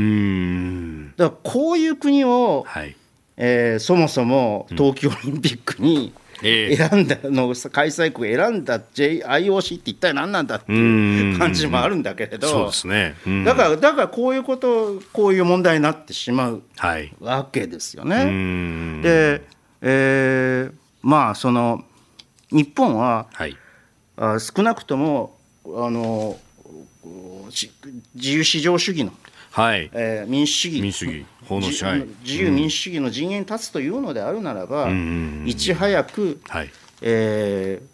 らこういう国を、はい、えー、そもそも冬季オリンピックに、選んだの開催国選んだ IOC って一体何なんだっていう感じもあるんだけれどそうですね、だからだからこういうことこういう問題になってしまうわけですよね。はい、で、えー、まあその日本は、はい、あ少なくともあの自由市場主義のはい。えー、民主主義。民主主義法の支配。自由民主主義の陣営に立つというのであるならば、うん、いち早く、はい。えー、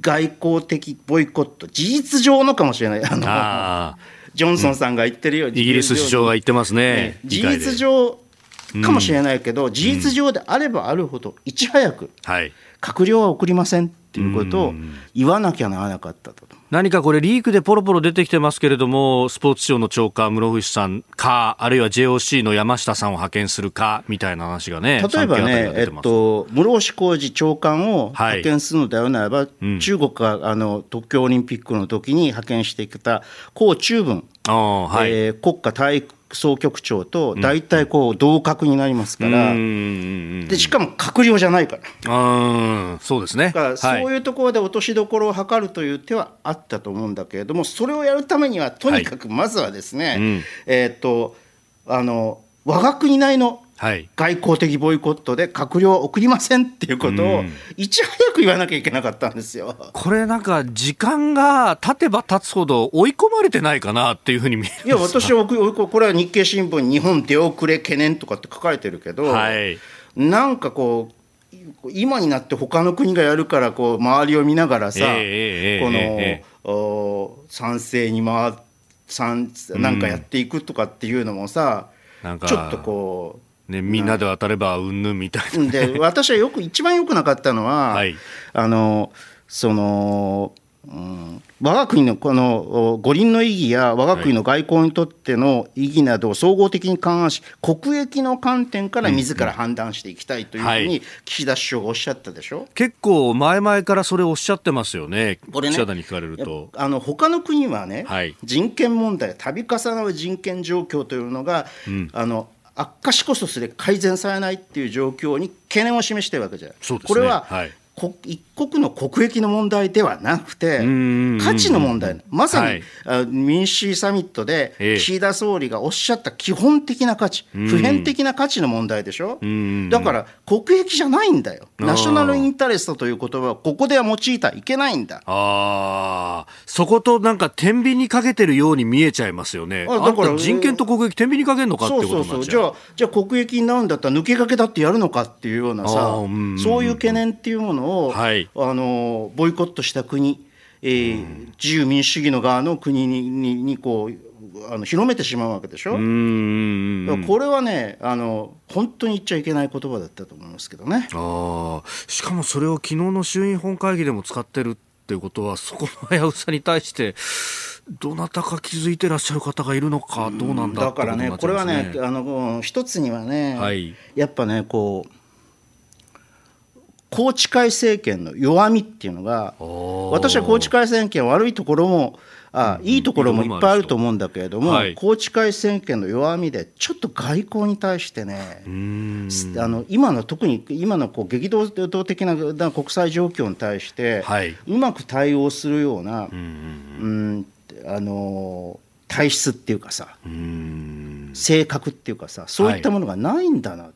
外交的ボイコット事実上のかもしれない。あのあジョンソンさんが言ってるように、うん、イギリス首相が言ってますね、ね事実上かもしれないけど、うん、事実上であればあるほどいち早く、はい、閣僚は送りませんっていうことを言わなきゃならなかったと。何かこれ、リークでポロポロ出てきてますけれども、スポーツ庁の長官、室伏さんか、あるいは JOC の山下さんを派遣するかみたいな話がね、例えばね、えっと、室伏浩二長官を派遣するのであるならば、はいうん、中国があの東京オリンピックの時に派遣してきた江中文、はい。えー、国家体育総局長と大体こう同格になりますから、でしかも閣僚じゃないから、そうですね。だからそういうところで落としどころを図るという手はあったと思うんだけれども、それをやるためには、とにかくまずはですね、えっ、とあの我が国内の外交的ボイコットで閣僚は送りませんっていうことをいち早く言わなきゃいけなかったんですよ。これなんか時間が経てば経つほど追い込まれてないかなっていうふうに見えるいや私はこれは日経新聞日本出遅れ懸念とかって書かれてるけど、はい、なんかこう今になって他の国がやるからこう周りを見ながらさ、えー、この、えー、賛成に回賛なんかやっていくとかっていうのもさ、うん、ちょっとこうね、みんなで当たればうんぬんみたいな、ね、で私はよく一番よくなかったのは、はい、あのその、うん、我が国のこの五輪の意義や我が国の外交にとっての意義などを総合的に勘案し、国益の観点から自ら判断していきたいというふうに岸田首相がおっしゃったでしょ、はい、結構前々からそれをおっしゃってますよね、これね記者団に聞かれると。あの他の国はね、はい、人権問題、度重なる人権状況というのが、うん、あの悪化しこそすれ改善されないっていう状況に懸念を示しているわけじゃない、ね、これは、はい、一国の国益の問題ではなくて、価値の問題、まさに、はい、民主主義サミットで岸田総理がおっしゃった基本的な価値、普遍的な価値の問題でしょ、だから国益じゃないんだよ、ナショナルインタレストという言葉は、ここでは用いたらいけないんだ。あそことなんか、天秤にかけてるように見えちゃいますよね、あだから人権と国益、天秤にかけるのかってことそうそうじゃあ、じゃあ国益になるんだったら、抜け駆けだってやるのかっていうようなさ、そういう懸念っていうものを、はい、あのボイコットした国、えー、自由民主主義の側の国にににこうあの広めてしまうわけでしょ？うこれはねあの本当に言っちゃいけない言葉だったと思いますけどね。あしかもそれを昨日の衆院本会議でも使ってるっていうことはそこの危うさに対してどなたか気づいてらっしゃる方がいるのかどうなんだ、だからね、これはねあの一つにはね、はい、やっぱねこう宏池会政権の弱みっていうのが私は宏池会政権悪いところもあいいところもいっぱいあると思うんだけれども、はい、宏池会政権の弱みでちょっと外交に対してねあの今の特に今のこう激動的な国際状況に対して、はい、うまく対応するようなうんあの体質っていうかさ性格っていうかさそういったものがないんだな、はい、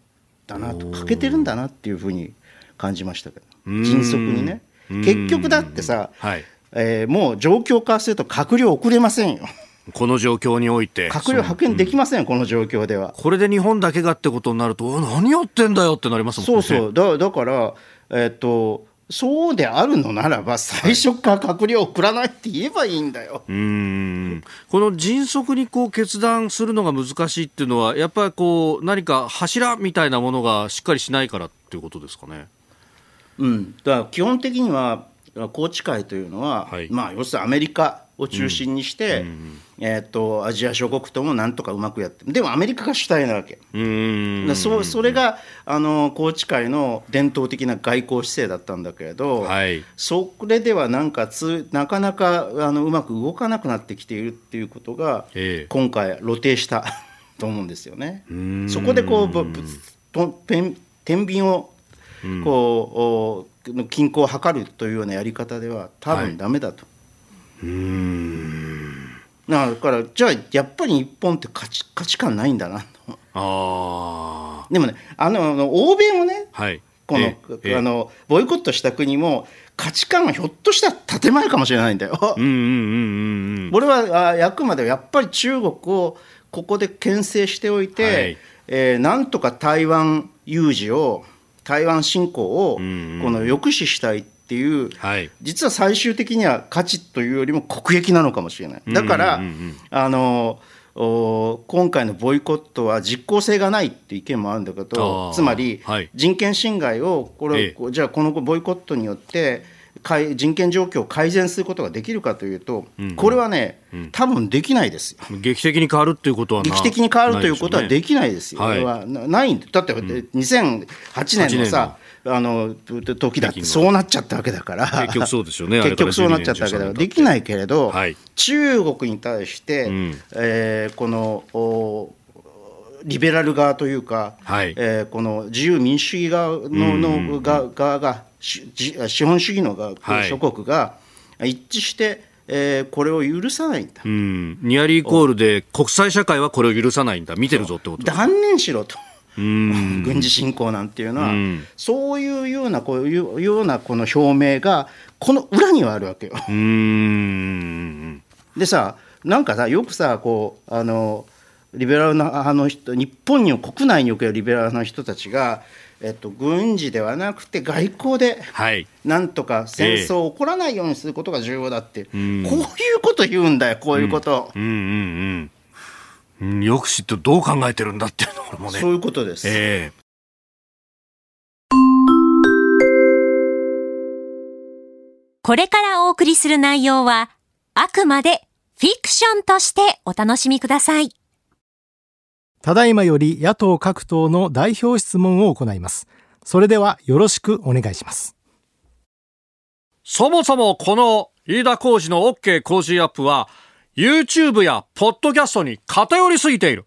だなと欠けてるんだなっていうふうに感じましたけど迅速にね結局だってさ、はいえー、もう状況化すると閣僚遅れませんよ。この状況において閣僚派遣できません、うん、この状況では。これで日本だけがってことになると、何やってんだよってなりますもんね。そうそうだだから、えー、っとそうであるのならば、最初から閣僚を送らないって言えばいいんだよ。うんこの迅速にこう決断するのが難しいっていうのは、やっぱりこう何か柱みたいなものがしっかりしないからっていうことですかね。うん、だから基本的には宏池会というのは、はい、まあ、要するにアメリカを中心にして、うん、えーと、アジア諸国ともなんとかうまくやってでもアメリカが主体なわけ。うん。そそれがあの宏池会の伝統的な外交姿勢だったんだけれど、はい、それではなんかつなかなかあのうまく動かなくなってきているっていうことが、えー、今回露呈した と思うんですよね。そこでこうと天秤をこう、うん、均衡を図るというようなやり方では多分ダメだと。はい、うん。だからじゃあやっぱり日本って価値価値観ないんだなと。あでもねあの欧米もね、はい、このあのボイコットした国も価値観はひょっとしたら建前かもしれないんだよ。これはああくまでやっぱり中国をここで牽制しておいて、はい、えー、なんとか台湾有事を台湾侵攻をこの抑止したいっていう、実は最終的には価値というよりも国益なのかもしれない。だから、あの今回のボイコットは実効性がないっていう意見もあるんだけどつまり人権侵害をこれ、じゃあこのボイコットによって人権状況を改善することができるかというと、うん、これはね、うん、多分できないですよ。劇的に変わるっていうことは劇的に変わるということはできないですよ。はい、はないだって、2008年のさ、あの時だってそうなっちゃったわけだから。結局そうですよね結局そうなっちゃったわけだから。できないけれど、はい、中国に対して、うん、えー、このおリベラル側というか、はい、えー、この自由民主主義側のの側が資本主義の諸国が一致して、えー、これを許さないんだ、うん、ニアリーイコールで国際社会はこれを許さないんだ。見てるぞってこと断念しろと。軍事侵攻なんていうのは、うそういうようなこういうようなこの表明がこの裏にはあるわけよ。でさなんかさよくさこうあのリベラルなの人日本に国内におけるリベラルな人たちがえっと、軍事ではなくて外交で、はい、なんとか戦争を起こらないようにすることが重要だって、えー、こういうこと言うんだよこういうこと。うん、うんうんうん、よく知ってどう考えてるんだっていうところもね。そういうことです。えーこれからお送りする内容は、あくまでフィクションとしてお楽しみください。ただいまより野党各党の代表質問を行います。それではよろしくお願いします。そもそもこの飯田浩司の OK 工事アップは YouTube やポッドキャストに偏りすぎている。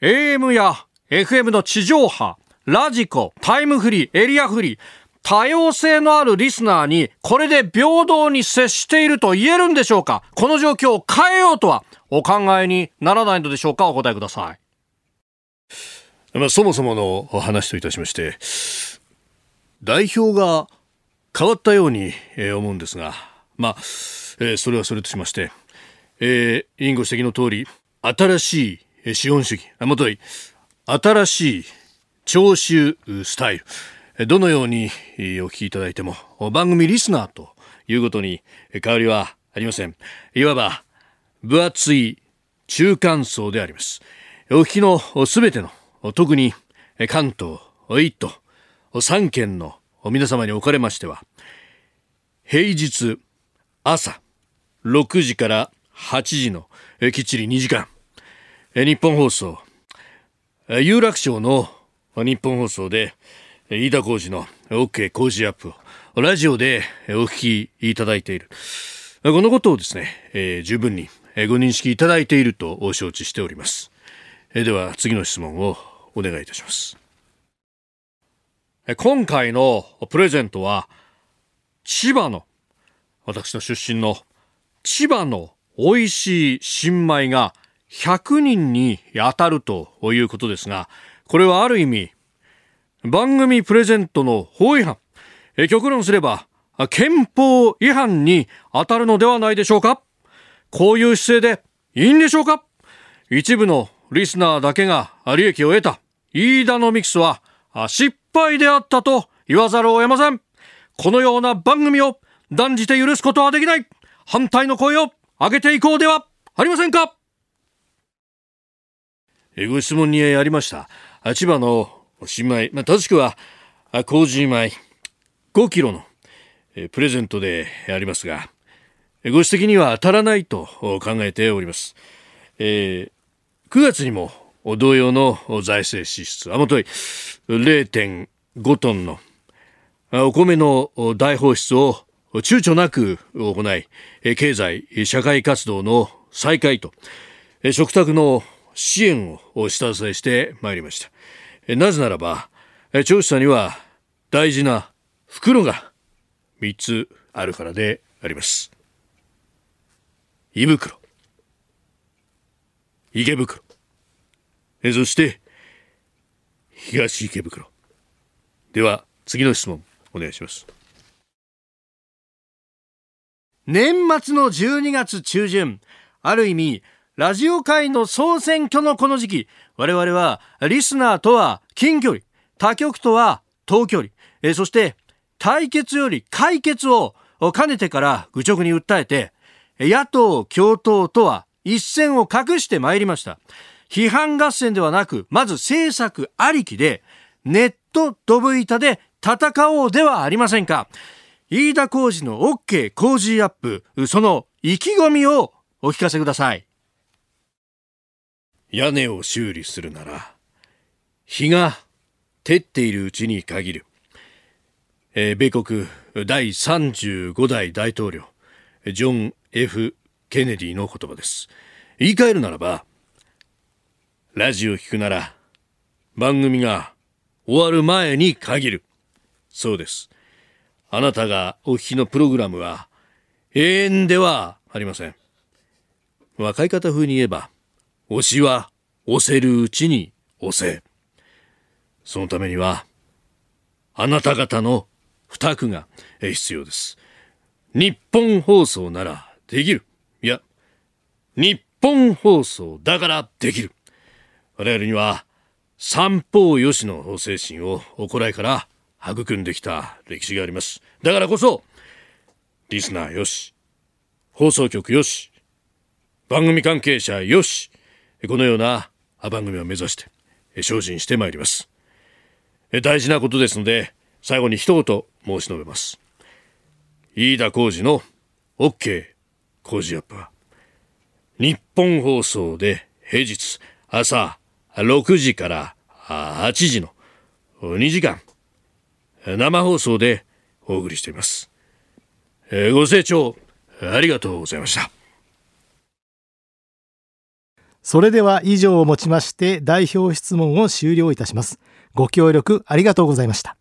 AM や FM の地上波、ラジコ、タイムフリー、エリアフリー、多様性のあるリスナーにこれで平等に接していると言えるんでしょうか？この状況を変えようとはお考えにならないのでしょうか？お答えください。まあ、そもそもの話といたしまして、代表が変わったように思うんですが、まあ、えー、それはそれとしまして、えー、委員ご指摘の通り、新しい資本主義、もとい、新しい聴取スタイル、どのようにお聞きいただいても、番組リスナーということに変わりはありません。いわば、分厚い中間層であります。お聞きのすべての、特に関東、一都、三県の皆様におかれましては、平日朝6時から8時のきっちり2時間、日本放送、有楽町の日本放送で、飯田浩二の OK 工事アップをラジオでお聞きいただいている。このことをですね、え、十分にご認識いただいていると承知しております。え、では次の質問をお願いいたします。今回のプレゼントは千葉の私の出身の千葉の美味しい新米が100人に当たるということですが、これはある意味番組プレゼントの法違反。極論すれば、憲法違反に当たるのではないでしょうかこういう姿勢でいいんでしょうか一部のリスナーだけが利益を得た飯田のミクスは失敗であったと言わざるを得ません。このような番組を断じて許すことはできない反対の声を上げていこうではありませんか？ご質問にありました。千葉の新米、まあ、正しくは、麹米5キロの、プレゼントでありますが、ご指摘には当たらないと考えております。えー、9月にも同様の財政支出、あもとい0.5トンのお米の大放出を躊躇なく行い、経済、社会活動の再開と、食卓の支援を下支えしてまいりました。なぜならば、調査には大事な袋が3つあるからであります。胃袋、池袋、そして東池袋。では次の質問お願いします。年末の12月中旬、ある意味、ラジオ界の総選挙のこの時期、我々はリスナーとは近距離、他局とは遠距離、えそして対決より解決を兼ねてから愚直に訴えて、野党共闘とは一線を画してまいりました。批判合戦ではなく、まず政策ありきで、ネットドブ板で戦おうではありませんか。飯田浩二の OK 工事アップ、その意気込みをお聞かせください。屋根を修理するなら、日が照っているうちに限る。えー、米国第35代大統領、ジョン・ F・ ケネディの言葉です。言い換えるならば、ラジオを聞くなら、番組が終わる前に限る。そうです。あなたがお聞きのプログラムは永遠ではありません。若い方風に言えば、押しは押せるうちに押せ。そのためには、あなた方の負託が必要です。日本放送ならできる。日本放送だからできる。我々には三方よしの精神を行いから育んできた歴史があります。だからこそ、リスナーよし、放送局よし、番組関係者よし、このような番組を目指して精進してまいります。大事なことですので、最後に一言申し述べます。飯田浩二の OK 工事アップは、日本放送で平日朝6時から8時の2時間、生放送でお送りしています。ご清聴ありがとうございました。それでは以上をもちまして代表質問を終了いたします。ご協力ありがとうございました。